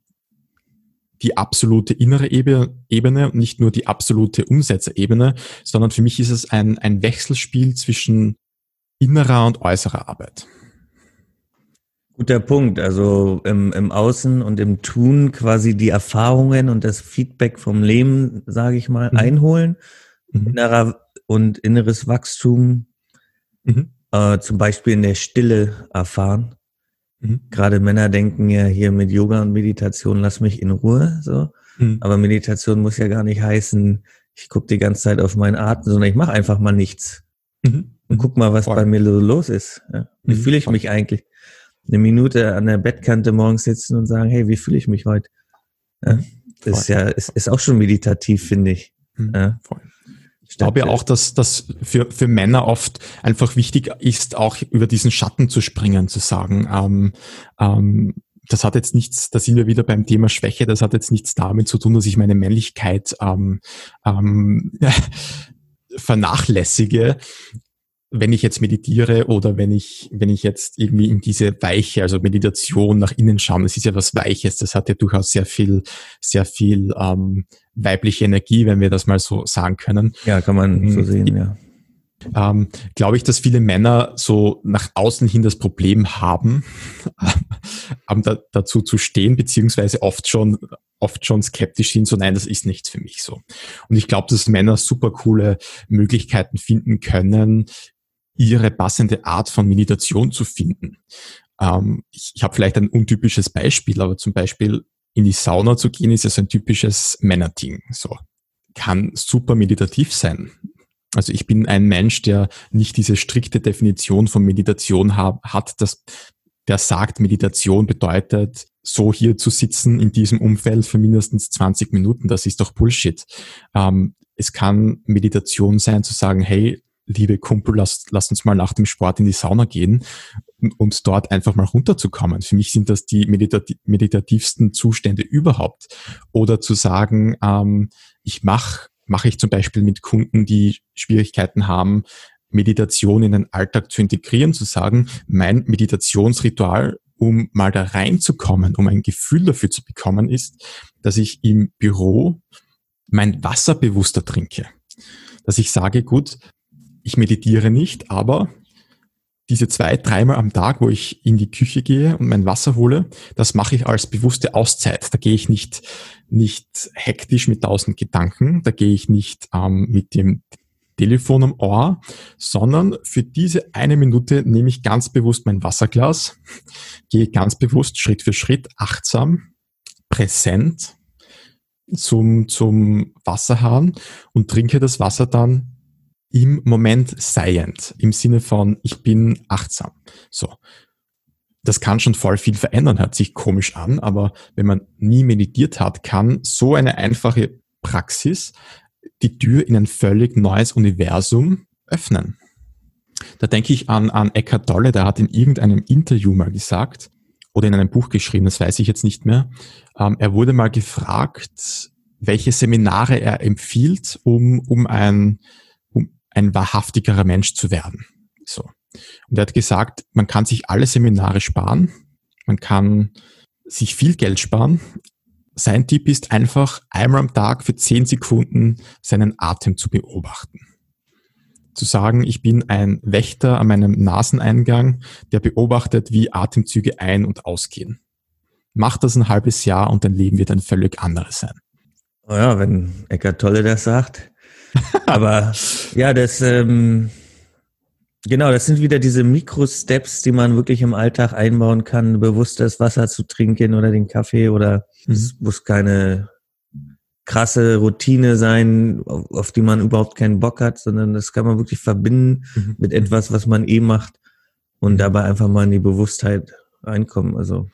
die absolute innere Ebene und nicht nur die absolute Umsetzerebene, sondern für mich ist es ein, ein Wechselspiel zwischen innerer und äußerer Arbeit. Guter Punkt. Also im, im Außen und im Tun quasi die Erfahrungen und das Feedback vom Leben, sage ich mal, mhm. einholen. Mhm. Innerer und inneres Wachstum mhm. äh, zum Beispiel in der Stille erfahren. Mhm. Gerade Männer denken ja hier mit Yoga und Meditation, lass mich in Ruhe. So. Mhm. Aber Meditation muss ja gar nicht heißen, ich gucke die ganze Zeit auf meinen Atem, sondern ich mache einfach mal nichts. Und guck mal, was Voll. bei mir so los ist. Ja. Wie fühle ich mich eigentlich? Eine Minute an der Bettkante morgens sitzen und sagen, hey, wie fühle ich mich heute? Ja, das ist ja, ist, ist auch schon meditativ, finde ich. Mhm. Ja. Ich glaube ja auch, dass das für, für Männer oft einfach wichtig ist, auch über diesen Schatten zu springen, zu sagen, ähm, ähm, das hat jetzt nichts, da sind wir wieder beim Thema Schwäche, das hat jetzt nichts damit zu tun, dass ich meine Männlichkeit ähm, ähm, (laughs) vernachlässige, wenn ich jetzt meditiere oder wenn ich, wenn ich jetzt irgendwie in diese Weiche, also Meditation nach innen schaue, das ist ja was Weiches, das hat ja durchaus sehr viel, sehr viel ähm, weibliche Energie, wenn wir das mal so sagen können. Ja, kann man so sehen, ja. Ähm, glaube ich, dass viele Männer so nach außen hin das Problem haben, (laughs) ähm, da, dazu zu stehen, beziehungsweise oft schon, oft schon skeptisch sind, so nein, das ist nichts für mich so. Und ich glaube, dass Männer super coole Möglichkeiten finden können, ihre passende Art von Meditation zu finden. Ähm, ich ich habe vielleicht ein untypisches Beispiel, aber zum Beispiel in die Sauna zu gehen, ist ja so ein typisches Männerting. So kann super meditativ sein. Also ich bin ein Mensch, der nicht diese strikte Definition von Meditation ha hat, dass der sagt, Meditation bedeutet, so hier zu sitzen in diesem Umfeld für mindestens 20 Minuten. Das ist doch Bullshit. Ähm, es kann Meditation sein, zu sagen, hey, liebe Kumpel, lass, lass uns mal nach dem Sport in die Sauna gehen und, dort einfach mal runterzukommen. Für mich sind das die meditati meditativsten Zustände überhaupt. Oder zu sagen, ähm, ich mache mache ich zum Beispiel mit Kunden, die Schwierigkeiten haben, Meditation in den Alltag zu integrieren, zu sagen, mein Meditationsritual, um mal da reinzukommen, um ein Gefühl dafür zu bekommen, ist, dass ich im Büro mein Wasser bewusster trinke. Dass ich sage, gut, ich meditiere nicht, aber diese zwei, dreimal am Tag, wo ich in die Küche gehe und mein Wasser hole, das mache ich als bewusste Auszeit. Da gehe ich nicht, nicht hektisch mit tausend Gedanken, da gehe ich nicht ähm, mit dem Telefon am Ohr, sondern für diese eine Minute nehme ich ganz bewusst mein Wasserglas, gehe ganz bewusst Schritt für Schritt achtsam, präsent zum, zum Wasserhahn und trinke das Wasser dann im Moment seiend, im Sinne von ich bin achtsam. So. Das kann schon voll viel verändern, hört sich komisch an, aber wenn man nie meditiert hat, kann so eine einfache Praxis die Tür in ein völlig neues Universum öffnen. Da denke ich an, an Eckhart Tolle, der hat in irgendeinem Interview mal gesagt, oder in einem Buch geschrieben, das weiß ich jetzt nicht mehr, ähm, er wurde mal gefragt, welche Seminare er empfiehlt, um, um, ein, ein wahrhaftigerer Mensch zu werden. So. Und er hat gesagt, man kann sich alle Seminare sparen, man kann sich viel Geld sparen, sein Tipp ist einfach einmal am Tag für zehn Sekunden seinen Atem zu beobachten. Zu sagen, ich bin ein Wächter an meinem Naseneingang, der beobachtet, wie Atemzüge ein- und ausgehen. Mach das ein halbes Jahr und dein Leben wird ein völlig anderes sein. Oh ja, wenn Eckart Tolle das sagt. (laughs) Aber ja, das, ähm, genau, das sind wieder diese Mikro-Steps, die man wirklich im Alltag einbauen kann, bewusst das Wasser zu trinken oder den Kaffee oder Mhm. Es muss keine krasse Routine sein, auf, auf, die man überhaupt keinen Bock hat, sondern das kann man wirklich verbinden mhm. mit etwas, was man eh macht und mhm. dabei einfach mal in die Bewusstheit reinkommen. Also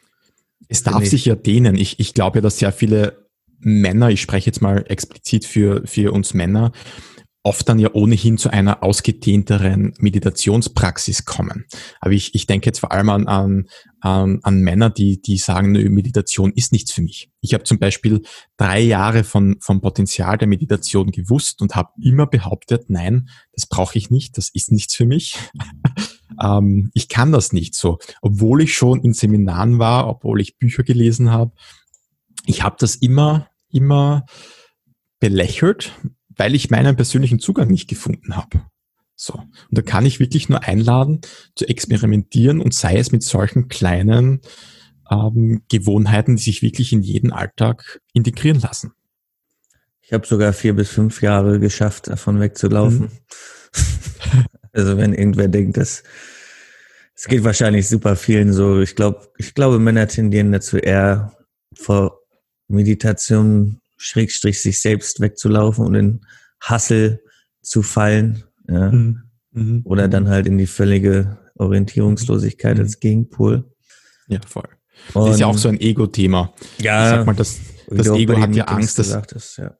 es darf sich ja dehnen. Ich, ich glaube ja, dass sehr viele Männer, ich spreche jetzt mal explizit für, für uns Männer, oft dann ja ohnehin zu einer ausgedehnteren Meditationspraxis kommen. Aber ich, ich denke jetzt vor allem an, an, an, Männer, die, die sagen, nö, Meditation ist nichts für mich. Ich habe zum Beispiel drei Jahre von, vom Potenzial der Meditation gewusst und habe immer behauptet, nein, das brauche ich nicht, das ist nichts für mich. (laughs) ähm, ich kann das nicht so. Obwohl ich schon in Seminaren war, obwohl ich Bücher gelesen habe, ich habe das immer, immer belächelt weil ich meinen persönlichen Zugang nicht gefunden habe. So. Und da kann ich wirklich nur einladen, zu experimentieren und sei es mit solchen kleinen ähm, Gewohnheiten, die sich wirklich in jeden Alltag integrieren lassen. Ich habe sogar vier bis fünf Jahre geschafft, davon wegzulaufen. Mhm. (laughs) also wenn irgendwer denkt, dass es geht wahrscheinlich super vielen so. Ich glaube, ich glaube, Männer tendieren dazu eher vor Meditation Schrägstrich sich selbst wegzulaufen und in Hassel zu fallen. Ja. Mhm. Mhm. Oder dann halt in die völlige Orientierungslosigkeit mhm. als Gegenpol. Ja, voll. Und das ist ja auch so ein Ego-Thema. Ja. Ich sag mal, das, das Ego hat ja Angst, dass, hast, ja.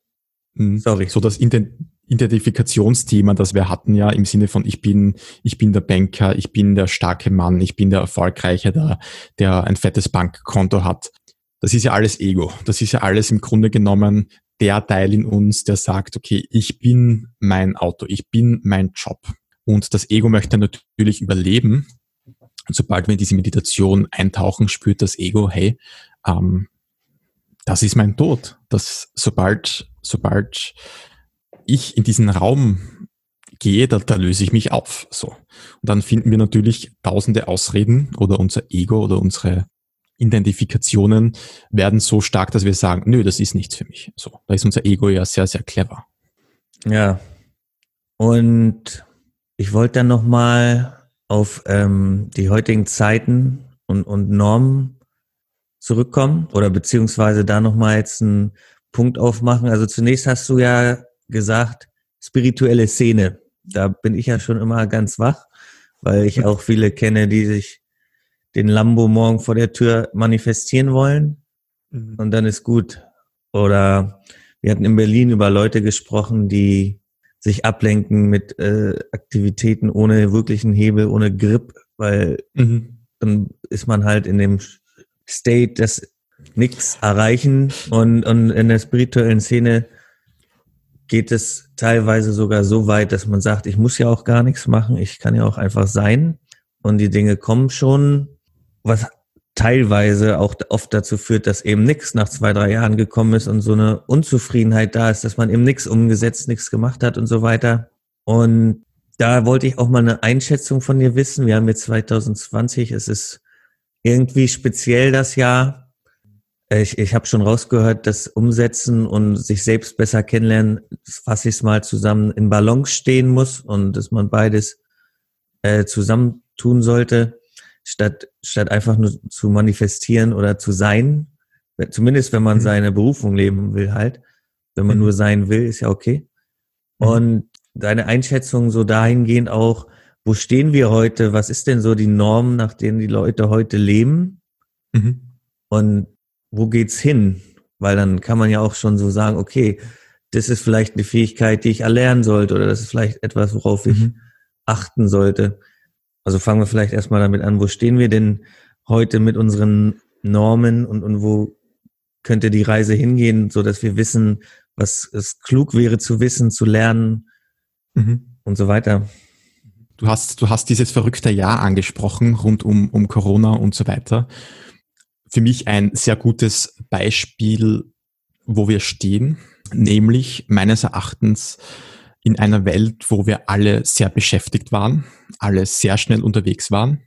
Mhm. Sorry. So das Identifikationsthema, das wir hatten ja im Sinne von ich bin, ich bin der Banker, ich bin der starke Mann, ich bin der Erfolgreiche, der, der ein fettes Bankkonto hat das ist ja alles Ego. Das ist ja alles im Grunde genommen der Teil in uns, der sagt, okay, ich bin mein Auto, ich bin mein Job. Und das Ego möchte natürlich überleben. Und sobald wir in diese Meditation eintauchen, spürt das Ego, hey, ähm, das ist mein Tod. Das, sobald, sobald ich in diesen Raum gehe, da, da löse ich mich auf. So. Und dann finden wir natürlich tausende Ausreden oder unser Ego oder unsere Identifikationen werden so stark, dass wir sagen, nö, das ist nichts für mich. So, da ist unser Ego ja sehr, sehr clever. Ja. Und ich wollte dann nochmal auf ähm, die heutigen Zeiten und, und Normen zurückkommen oder beziehungsweise da nochmal jetzt einen Punkt aufmachen. Also zunächst hast du ja gesagt, spirituelle Szene. Da bin ich ja schon immer ganz wach, weil ich (laughs) auch viele kenne, die sich den Lambo morgen vor der Tür manifestieren wollen mhm. und dann ist gut. Oder wir hatten in Berlin über Leute gesprochen, die sich ablenken mit äh, Aktivitäten ohne wirklichen Hebel, ohne Grip, weil mhm. dann ist man halt in dem State, das nichts erreichen und, und in der spirituellen Szene geht es teilweise sogar so weit, dass man sagt, ich muss ja auch gar nichts machen, ich kann ja auch einfach sein und die Dinge kommen schon was teilweise auch oft dazu führt, dass eben nichts nach zwei, drei Jahren gekommen ist und so eine Unzufriedenheit da ist, dass man eben nichts umgesetzt, nichts gemacht hat und so weiter. Und da wollte ich auch mal eine Einschätzung von dir wissen. Wir haben jetzt 2020, es ist irgendwie speziell das Jahr. Ich, ich habe schon rausgehört, dass Umsetzen und sich selbst besser kennenlernen, fasse ich es mal zusammen, in Balance stehen muss und dass man beides äh, zusammen tun sollte statt, statt einfach nur zu manifestieren oder zu sein. Zumindest wenn man mhm. seine Berufung leben will halt. Wenn man mhm. nur sein will, ist ja okay. Mhm. Und deine Einschätzung so dahingehend auch, wo stehen wir heute? Was ist denn so die Norm, nach denen die Leute heute leben? Mhm. Und wo geht's hin? Weil dann kann man ja auch schon so sagen, okay, das ist vielleicht eine Fähigkeit, die ich erlernen sollte oder das ist vielleicht etwas, worauf ich mhm. achten sollte. Also fangen wir vielleicht erstmal damit an, wo stehen wir denn heute mit unseren Normen und, und wo könnte die Reise hingehen, so dass wir wissen, was es klug wäre zu wissen, zu lernen mhm. und so weiter. Du hast, du hast dieses verrückte Jahr angesprochen, rund um, um Corona und so weiter. Für mich ein sehr gutes Beispiel, wo wir stehen, nämlich meines Erachtens in einer Welt, wo wir alle sehr beschäftigt waren, alle sehr schnell unterwegs waren.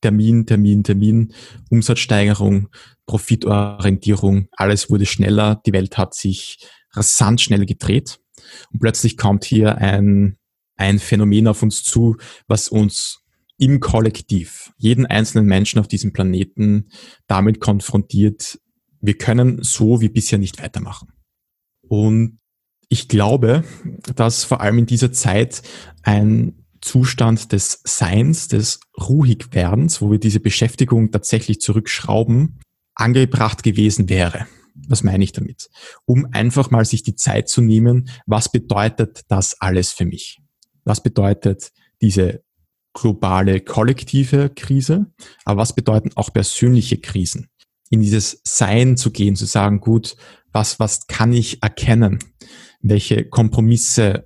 Termin, Termin, Termin, Umsatzsteigerung, Profitorientierung, alles wurde schneller, die Welt hat sich rasant schnell gedreht und plötzlich kommt hier ein, ein Phänomen auf uns zu, was uns im Kollektiv, jeden einzelnen Menschen auf diesem Planeten damit konfrontiert, wir können so wie bisher nicht weitermachen. Und ich glaube, dass vor allem in dieser Zeit ein Zustand des Seins, des Ruhigwerdens, wo wir diese Beschäftigung tatsächlich zurückschrauben, angebracht gewesen wäre. Was meine ich damit? Um einfach mal sich die Zeit zu nehmen, was bedeutet das alles für mich? Was bedeutet diese globale kollektive Krise? Aber was bedeuten auch persönliche Krisen? In dieses Sein zu gehen, zu sagen, gut, was, was kann ich erkennen? Welche Kompromisse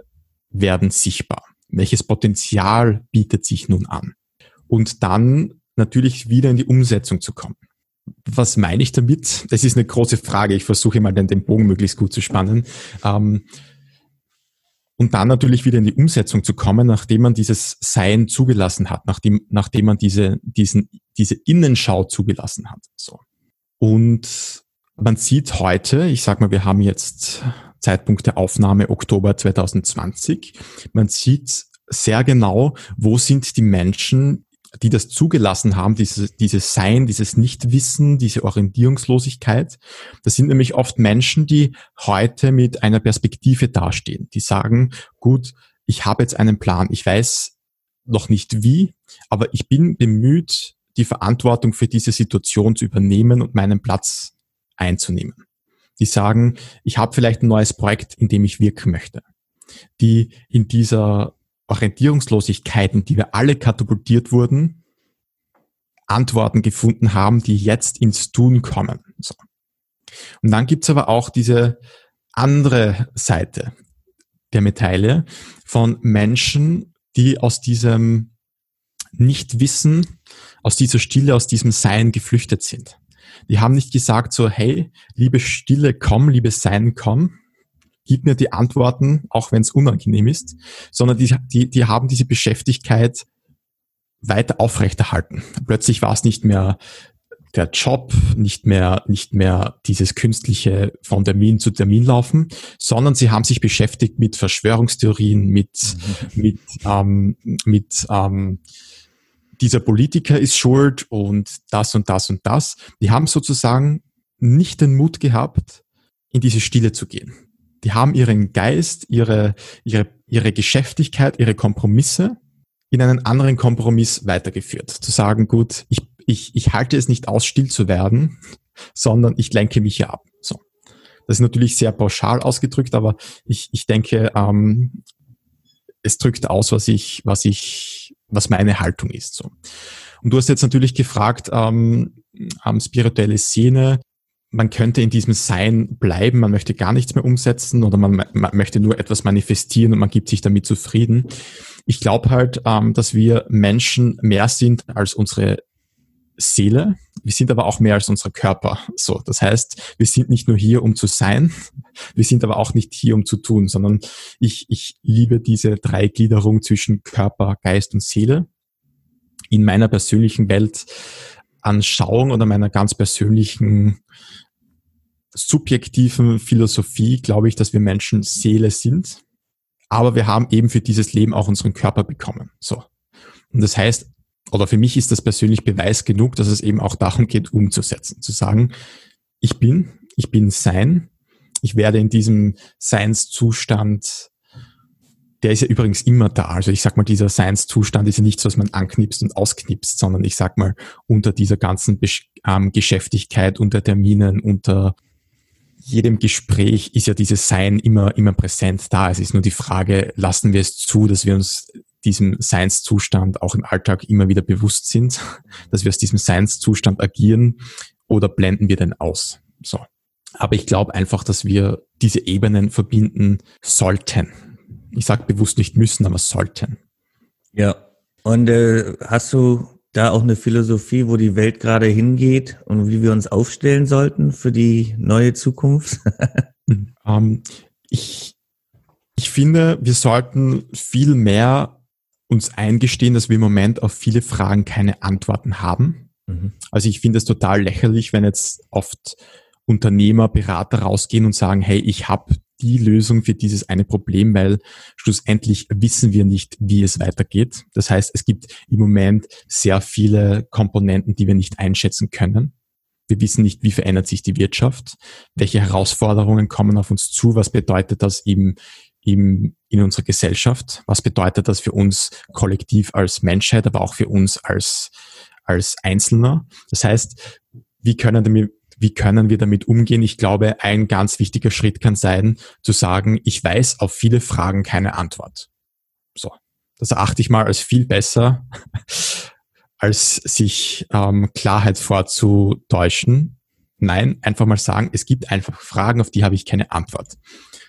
werden sichtbar, welches Potenzial bietet sich nun an. Und dann natürlich wieder in die Umsetzung zu kommen. Was meine ich damit? Das ist eine große Frage. Ich versuche mal den, den Bogen möglichst gut zu spannen. Ähm, und dann natürlich wieder in die Umsetzung zu kommen, nachdem man dieses Sein zugelassen hat, nachdem, nachdem man diese, diesen, diese Innenschau zugelassen hat. So. Und man sieht heute, ich sag mal, wir haben jetzt Zeitpunkt der Aufnahme Oktober 2020. Man sieht sehr genau, wo sind die Menschen, die das zugelassen haben, dieses, dieses Sein, dieses Nichtwissen, diese Orientierungslosigkeit. Das sind nämlich oft Menschen, die heute mit einer Perspektive dastehen, die sagen, gut, ich habe jetzt einen Plan, ich weiß noch nicht wie, aber ich bin bemüht, die Verantwortung für diese Situation zu übernehmen und meinen Platz einzunehmen die sagen, ich habe vielleicht ein neues Projekt, in dem ich wirken möchte, die in dieser Orientierungslosigkeit, in die wir alle katapultiert wurden, Antworten gefunden haben, die jetzt ins Tun kommen. So. Und dann gibt's aber auch diese andere Seite der Medaille von Menschen, die aus diesem Nichtwissen, aus dieser Stille, aus diesem Sein geflüchtet sind. Die haben nicht gesagt so, hey, liebe Stille, komm, liebe Sein, komm, gib mir die Antworten, auch wenn es unangenehm ist, sondern die, die, die haben diese Beschäftigkeit weiter aufrechterhalten. Plötzlich war es nicht mehr der Job, nicht mehr, nicht mehr dieses künstliche von Termin zu Termin laufen, sondern sie haben sich beschäftigt mit Verschwörungstheorien, mit, mhm. mit, ähm, mit ähm, dieser Politiker ist schuld und das und das und das. Die haben sozusagen nicht den Mut gehabt, in diese Stille zu gehen. Die haben ihren Geist, ihre, ihre, ihre Geschäftigkeit, ihre Kompromisse in einen anderen Kompromiss weitergeführt. Zu sagen, gut, ich, ich, ich halte es nicht aus, still zu werden, (laughs) sondern ich lenke mich hier ab. So. Das ist natürlich sehr pauschal ausgedrückt, aber ich, ich denke, ähm, es drückt aus, was ich, was ich, was meine Haltung ist. So. Und du hast jetzt natürlich gefragt, ähm, ähm, spirituelle Szene, man könnte in diesem Sein bleiben, man möchte gar nichts mehr umsetzen oder man, man möchte nur etwas manifestieren und man gibt sich damit zufrieden. Ich glaube halt, ähm, dass wir Menschen mehr sind als unsere Seele, wir sind aber auch mehr als unser Körper. So, das heißt, wir sind nicht nur hier, um zu sein, (laughs) wir sind aber auch nicht hier, um zu tun, sondern ich, ich liebe diese Dreigliederung zwischen Körper, Geist und Seele. In meiner persönlichen Weltanschauung oder meiner ganz persönlichen subjektiven Philosophie glaube ich, dass wir Menschen Seele sind, aber wir haben eben für dieses Leben auch unseren Körper bekommen. So. Und das heißt, oder für mich ist das persönlich Beweis genug, dass es eben auch darum geht, umzusetzen, zu sagen, ich bin, ich bin Sein, ich werde in diesem Seinszustand, der ist ja übrigens immer da. Also ich sag mal, dieser Seinszustand ist ja nichts, was man anknipst und ausknipst, sondern ich sag mal, unter dieser ganzen Besch ähm, Geschäftigkeit, unter Terminen, unter jedem Gespräch ist ja dieses Sein immer, immer präsent da. Es ist nur die Frage, lassen wir es zu, dass wir uns diesem Seinszustand auch im Alltag immer wieder bewusst sind, dass wir aus diesem Seinszustand agieren oder blenden wir den aus? So. Aber ich glaube einfach, dass wir diese Ebenen verbinden sollten. Ich sage bewusst nicht müssen, aber sollten. Ja. Und äh, hast du da auch eine Philosophie, wo die Welt gerade hingeht und wie wir uns aufstellen sollten für die neue Zukunft? (laughs) ähm, ich, ich finde, wir sollten viel mehr uns eingestehen, dass wir im Moment auf viele Fragen keine Antworten haben. Mhm. Also ich finde es total lächerlich, wenn jetzt oft Unternehmer, Berater rausgehen und sagen, hey, ich habe die Lösung für dieses eine Problem, weil schlussendlich wissen wir nicht, wie es weitergeht. Das heißt, es gibt im Moment sehr viele Komponenten, die wir nicht einschätzen können. Wir wissen nicht, wie verändert sich die Wirtschaft, welche Herausforderungen kommen auf uns zu, was bedeutet das im, im, in unserer Gesellschaft. Was bedeutet das für uns kollektiv als Menschheit, aber auch für uns als, als Einzelner? Das heißt, wie können, wir, wie können wir damit umgehen? Ich glaube, ein ganz wichtiger Schritt kann sein, zu sagen, ich weiß auf viele Fragen keine Antwort. So. Das erachte ich mal als viel besser, (laughs) als sich ähm, Klarheit vorzutäuschen. Nein, einfach mal sagen, es gibt einfach Fragen, auf die habe ich keine Antwort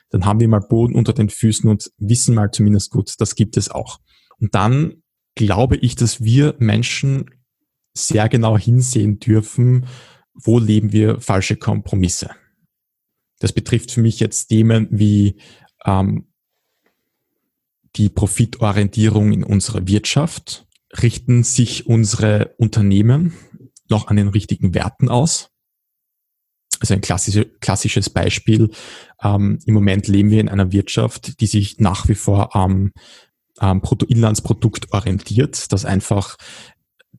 dann haben wir mal Boden unter den Füßen und wissen mal zumindest gut, das gibt es auch. Und dann glaube ich, dass wir Menschen sehr genau hinsehen dürfen, wo leben wir falsche Kompromisse. Das betrifft für mich jetzt Themen wie ähm, die Profitorientierung in unserer Wirtschaft. Richten sich unsere Unternehmen noch an den richtigen Werten aus? Also ein klassische, klassisches Beispiel. Ähm, Im Moment leben wir in einer Wirtschaft, die sich nach wie vor am ähm, Bruttoinlandsprodukt orientiert, das einfach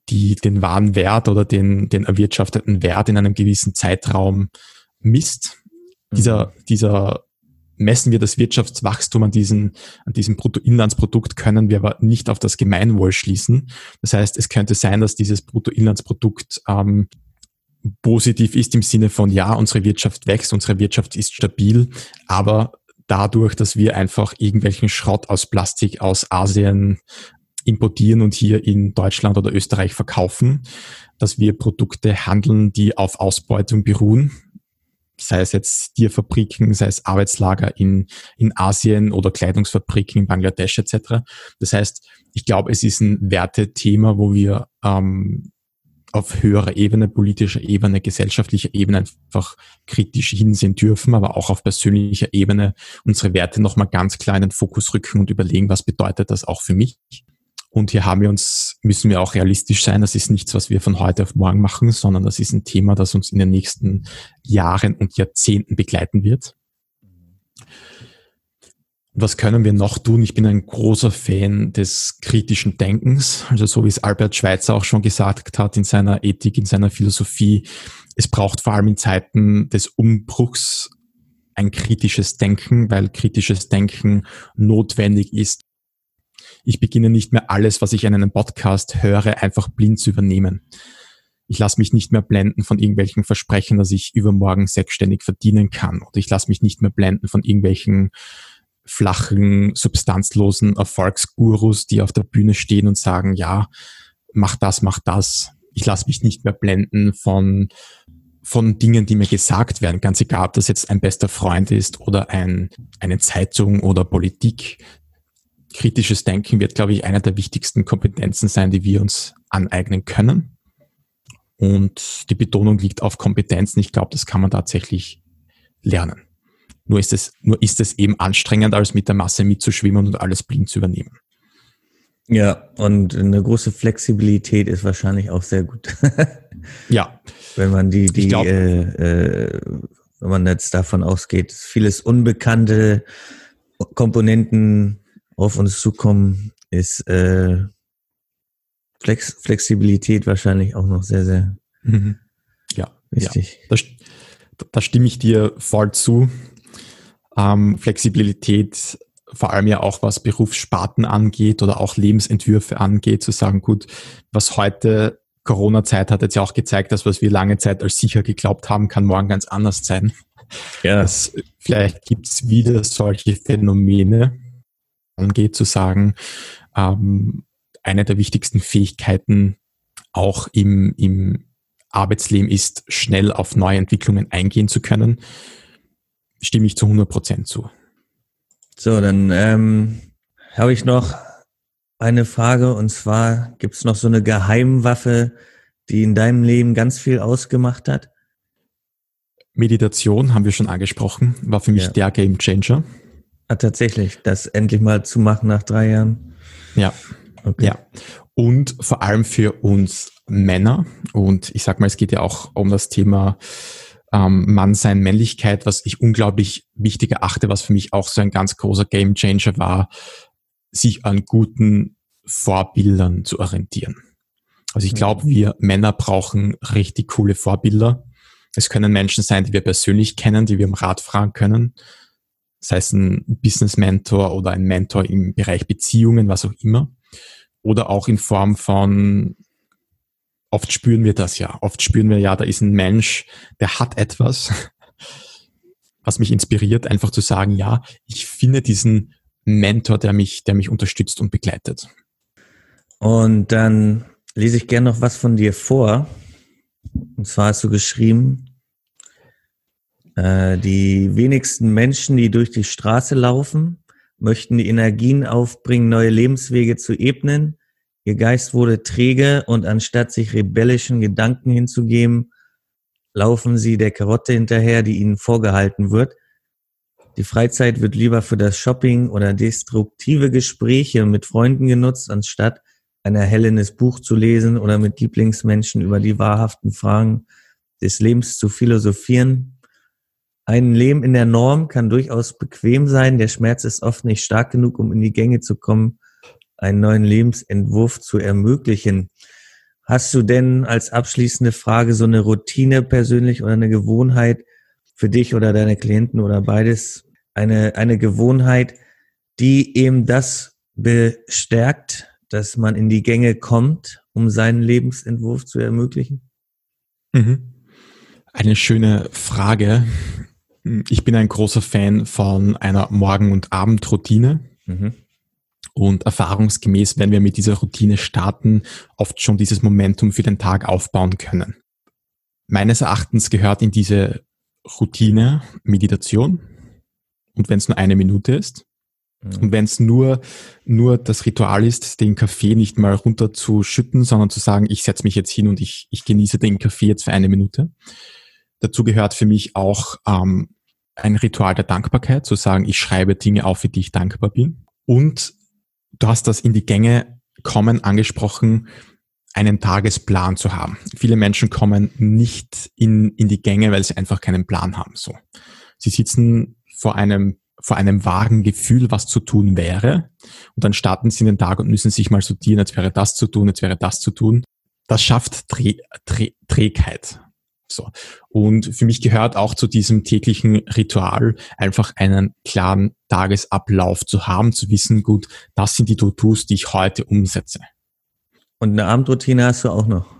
die, den wahren Wert oder den, den erwirtschafteten Wert in einem gewissen Zeitraum misst. Mhm. Dieser, dieser messen wir das Wirtschaftswachstum an, diesen, an diesem Bruttoinlandsprodukt, können wir aber nicht auf das Gemeinwohl schließen. Das heißt, es könnte sein, dass dieses Bruttoinlandsprodukt ähm, positiv ist im Sinne von, ja, unsere Wirtschaft wächst, unsere Wirtschaft ist stabil, aber dadurch, dass wir einfach irgendwelchen Schrott aus Plastik aus Asien importieren und hier in Deutschland oder Österreich verkaufen, dass wir Produkte handeln, die auf Ausbeutung beruhen, sei es jetzt Tierfabriken, sei es Arbeitslager in, in Asien oder Kleidungsfabriken in Bangladesch etc. Das heißt, ich glaube, es ist ein Wertethema, wo wir ähm, auf höherer Ebene, politischer Ebene, gesellschaftlicher Ebene einfach kritisch hinsehen dürfen, aber auch auf persönlicher Ebene unsere Werte nochmal ganz klar in den Fokus rücken und überlegen, was bedeutet das auch für mich. Und hier haben wir uns, müssen wir auch realistisch sein. Das ist nichts, was wir von heute auf morgen machen, sondern das ist ein Thema, das uns in den nächsten Jahren und Jahrzehnten begleiten wird. Was können wir noch tun? Ich bin ein großer Fan des kritischen Denkens. Also so wie es Albert Schweitzer auch schon gesagt hat in seiner Ethik, in seiner Philosophie. Es braucht vor allem in Zeiten des Umbruchs ein kritisches Denken, weil kritisches Denken notwendig ist. Ich beginne nicht mehr alles, was ich in einem Podcast höre, einfach blind zu übernehmen. Ich lasse mich nicht mehr blenden von irgendwelchen Versprechen, dass ich übermorgen selbstständig verdienen kann. Oder ich lasse mich nicht mehr blenden von irgendwelchen flachen, substanzlosen Erfolgsgurus, die auf der Bühne stehen und sagen, ja, mach das, mach das. Ich lasse mich nicht mehr blenden von, von Dingen, die mir gesagt werden, ganz egal, ob das jetzt ein bester Freund ist oder ein, eine Zeitung oder Politik. Kritisches Denken wird, glaube ich, eine der wichtigsten Kompetenzen sein, die wir uns aneignen können. und die Betonung liegt auf Kompetenzen. Ich glaube, das kann man tatsächlich lernen. Nur ist es, nur ist es eben anstrengend, als mit der Masse mitzuschwimmen und alles blind zu übernehmen. Ja, und eine große Flexibilität ist wahrscheinlich auch sehr gut. (laughs) ja. Wenn man die, die, glaub, äh, äh, wenn man jetzt davon ausgeht, vieles unbekannte Komponenten auf uns zukommen, ist äh, Flex Flexibilität wahrscheinlich auch noch sehr, sehr mhm. ja, wichtig. Ja. Da, da stimme ich dir voll zu. Ähm, Flexibilität vor allem ja auch was Berufssparten angeht oder auch Lebensentwürfe angeht, zu sagen, gut, was heute Corona-Zeit hat jetzt ja auch gezeigt, dass was wir lange Zeit als sicher geglaubt haben, kann morgen ganz anders sein. Ja. Das, vielleicht gibt es wieder solche Phänomene, angeht, zu sagen, ähm, eine der wichtigsten Fähigkeiten auch im, im Arbeitsleben ist, schnell auf neue Entwicklungen eingehen zu können. Stimme ich zu 100 Prozent zu. So, dann ähm, habe ich noch eine Frage und zwar gibt es noch so eine Geheimwaffe, die in deinem Leben ganz viel ausgemacht hat? Meditation haben wir schon angesprochen, war für mich ja. der Game Changer. Ah, tatsächlich, das endlich mal zu machen nach drei Jahren. Ja. Okay. Ja. Und vor allem für uns Männer. Und ich sag mal, es geht ja auch um das Thema ähm, Mannsein, Männlichkeit, was ich unglaublich wichtig erachte, was für mich auch so ein ganz großer Game Changer war, sich an guten Vorbildern zu orientieren. Also ich glaube, wir Männer brauchen richtig coole Vorbilder. Es können Menschen sein, die wir persönlich kennen, die wir im Rat fragen können. Sei es ein Business Mentor oder ein Mentor im Bereich Beziehungen, was auch immer. Oder auch in Form von oft spüren wir das ja. Oft spüren wir ja, da ist ein Mensch, der hat etwas, was mich inspiriert, einfach zu sagen, ja, ich finde diesen Mentor, der mich, der mich unterstützt und begleitet. Und dann lese ich gerne noch was von dir vor. Und zwar hast du geschrieben, äh, die wenigsten Menschen, die durch die Straße laufen, möchten die Energien aufbringen, neue Lebenswege zu ebnen, Ihr Geist wurde träge und anstatt sich rebellischen Gedanken hinzugeben, laufen sie der Karotte hinterher, die ihnen vorgehalten wird. Die Freizeit wird lieber für das Shopping oder destruktive Gespräche mit Freunden genutzt, anstatt ein erhellendes Buch zu lesen oder mit Lieblingsmenschen über die wahrhaften Fragen des Lebens zu philosophieren. Ein Leben in der Norm kann durchaus bequem sein. Der Schmerz ist oft nicht stark genug, um in die Gänge zu kommen einen neuen Lebensentwurf zu ermöglichen. Hast du denn als abschließende Frage so eine Routine persönlich oder eine Gewohnheit für dich oder deine Klienten oder beides? Eine, eine Gewohnheit, die eben das bestärkt, dass man in die Gänge kommt, um seinen Lebensentwurf zu ermöglichen? Mhm. Eine schöne Frage. Ich bin ein großer Fan von einer Morgen- und Abendroutine. Mhm. Und erfahrungsgemäß, wenn wir mit dieser Routine starten, oft schon dieses Momentum für den Tag aufbauen können. Meines Erachtens gehört in diese Routine Meditation. Und wenn es nur eine Minute ist, mhm. und wenn es nur, nur das Ritual ist, den Kaffee nicht mal runterzuschütten, sondern zu sagen, ich setze mich jetzt hin und ich, ich genieße den Kaffee jetzt für eine Minute. Dazu gehört für mich auch ähm, ein Ritual der Dankbarkeit, zu sagen, ich schreibe Dinge auf, für die ich dankbar bin. Und du hast das in die Gänge kommen angesprochen, einen Tagesplan zu haben. Viele Menschen kommen nicht in, in die Gänge, weil sie einfach keinen Plan haben, so. Sie sitzen vor einem, vor einem vagen Gefühl, was zu tun wäre. Und dann starten sie in den Tag und müssen sich mal sortieren, jetzt wäre das zu tun, jetzt wäre das zu tun. Das schafft Trägheit. So. Und für mich gehört auch zu diesem täglichen Ritual einfach einen klaren Tagesablauf zu haben, zu wissen, gut, das sind die To-Dos, die ich heute umsetze. Und eine Abendroutine hast du auch noch?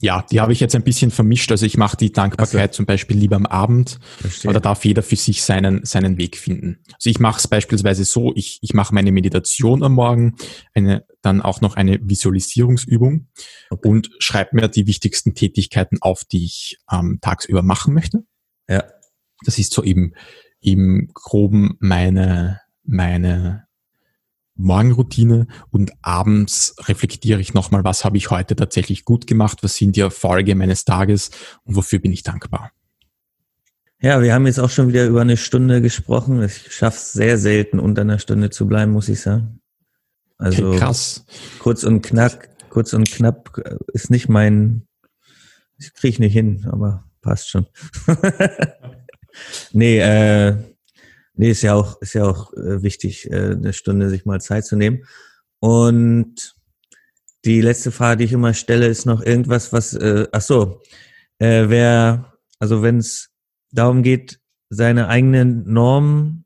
Ja, die habe ich jetzt ein bisschen vermischt. Also ich mache die Dankbarkeit so. zum Beispiel lieber am Abend. Verstehe. Oder darf jeder für sich seinen, seinen Weg finden. Also ich mache es beispielsweise so, ich, ich mache meine Meditation am Morgen, eine, dann auch noch eine Visualisierungsübung okay. und schreibe mir die wichtigsten Tätigkeiten auf, die ich ähm, tagsüber machen möchte. Ja. Das ist so eben im Groben meine, meine Morgenroutine und abends reflektiere ich nochmal, was habe ich heute tatsächlich gut gemacht, was sind die Erfolge meines Tages und wofür bin ich dankbar. Ja, wir haben jetzt auch schon wieder über eine Stunde gesprochen. Ich schaffe es sehr selten, unter einer Stunde zu bleiben, muss ich sagen. Also okay, krass. Kurz und knack, kurz und knapp ist nicht mein, ich kriege ich nicht hin, aber passt schon. (laughs) nee, äh, nee, ist ja auch, ist ja auch äh, wichtig, äh, eine Stunde sich mal Zeit zu nehmen. Und die letzte Frage, die ich immer stelle, ist noch irgendwas, was, äh, ach so, äh, wer, also wenn es darum geht, seine eigenen Normen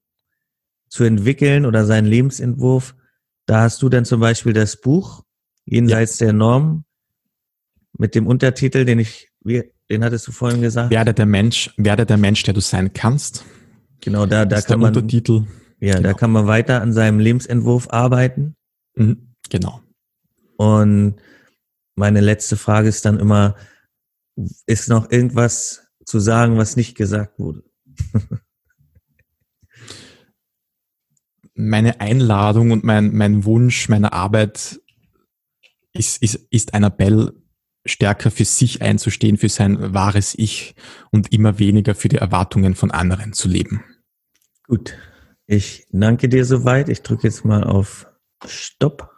zu entwickeln oder seinen Lebensentwurf, da hast du dann zum Beispiel das Buch Jenseits ja. der Norm mit dem Untertitel, den ich, wie, den hattest du vorhin gesagt. Werde der Mensch, werde der Mensch, der du sein kannst. Genau, da, da kann man, Untertitel. ja, genau. da kann man weiter an seinem Lebensentwurf arbeiten. Mhm, genau. Und meine letzte Frage ist dann immer, ist noch irgendwas zu sagen, was nicht gesagt wurde? (laughs) meine Einladung und mein, mein Wunsch meiner Arbeit ist, ist, ist ein Appell, stärker für sich einzustehen, für sein wahres Ich und immer weniger für die Erwartungen von anderen zu leben. Gut. Ich danke dir soweit. Ich drücke jetzt mal auf Stopp.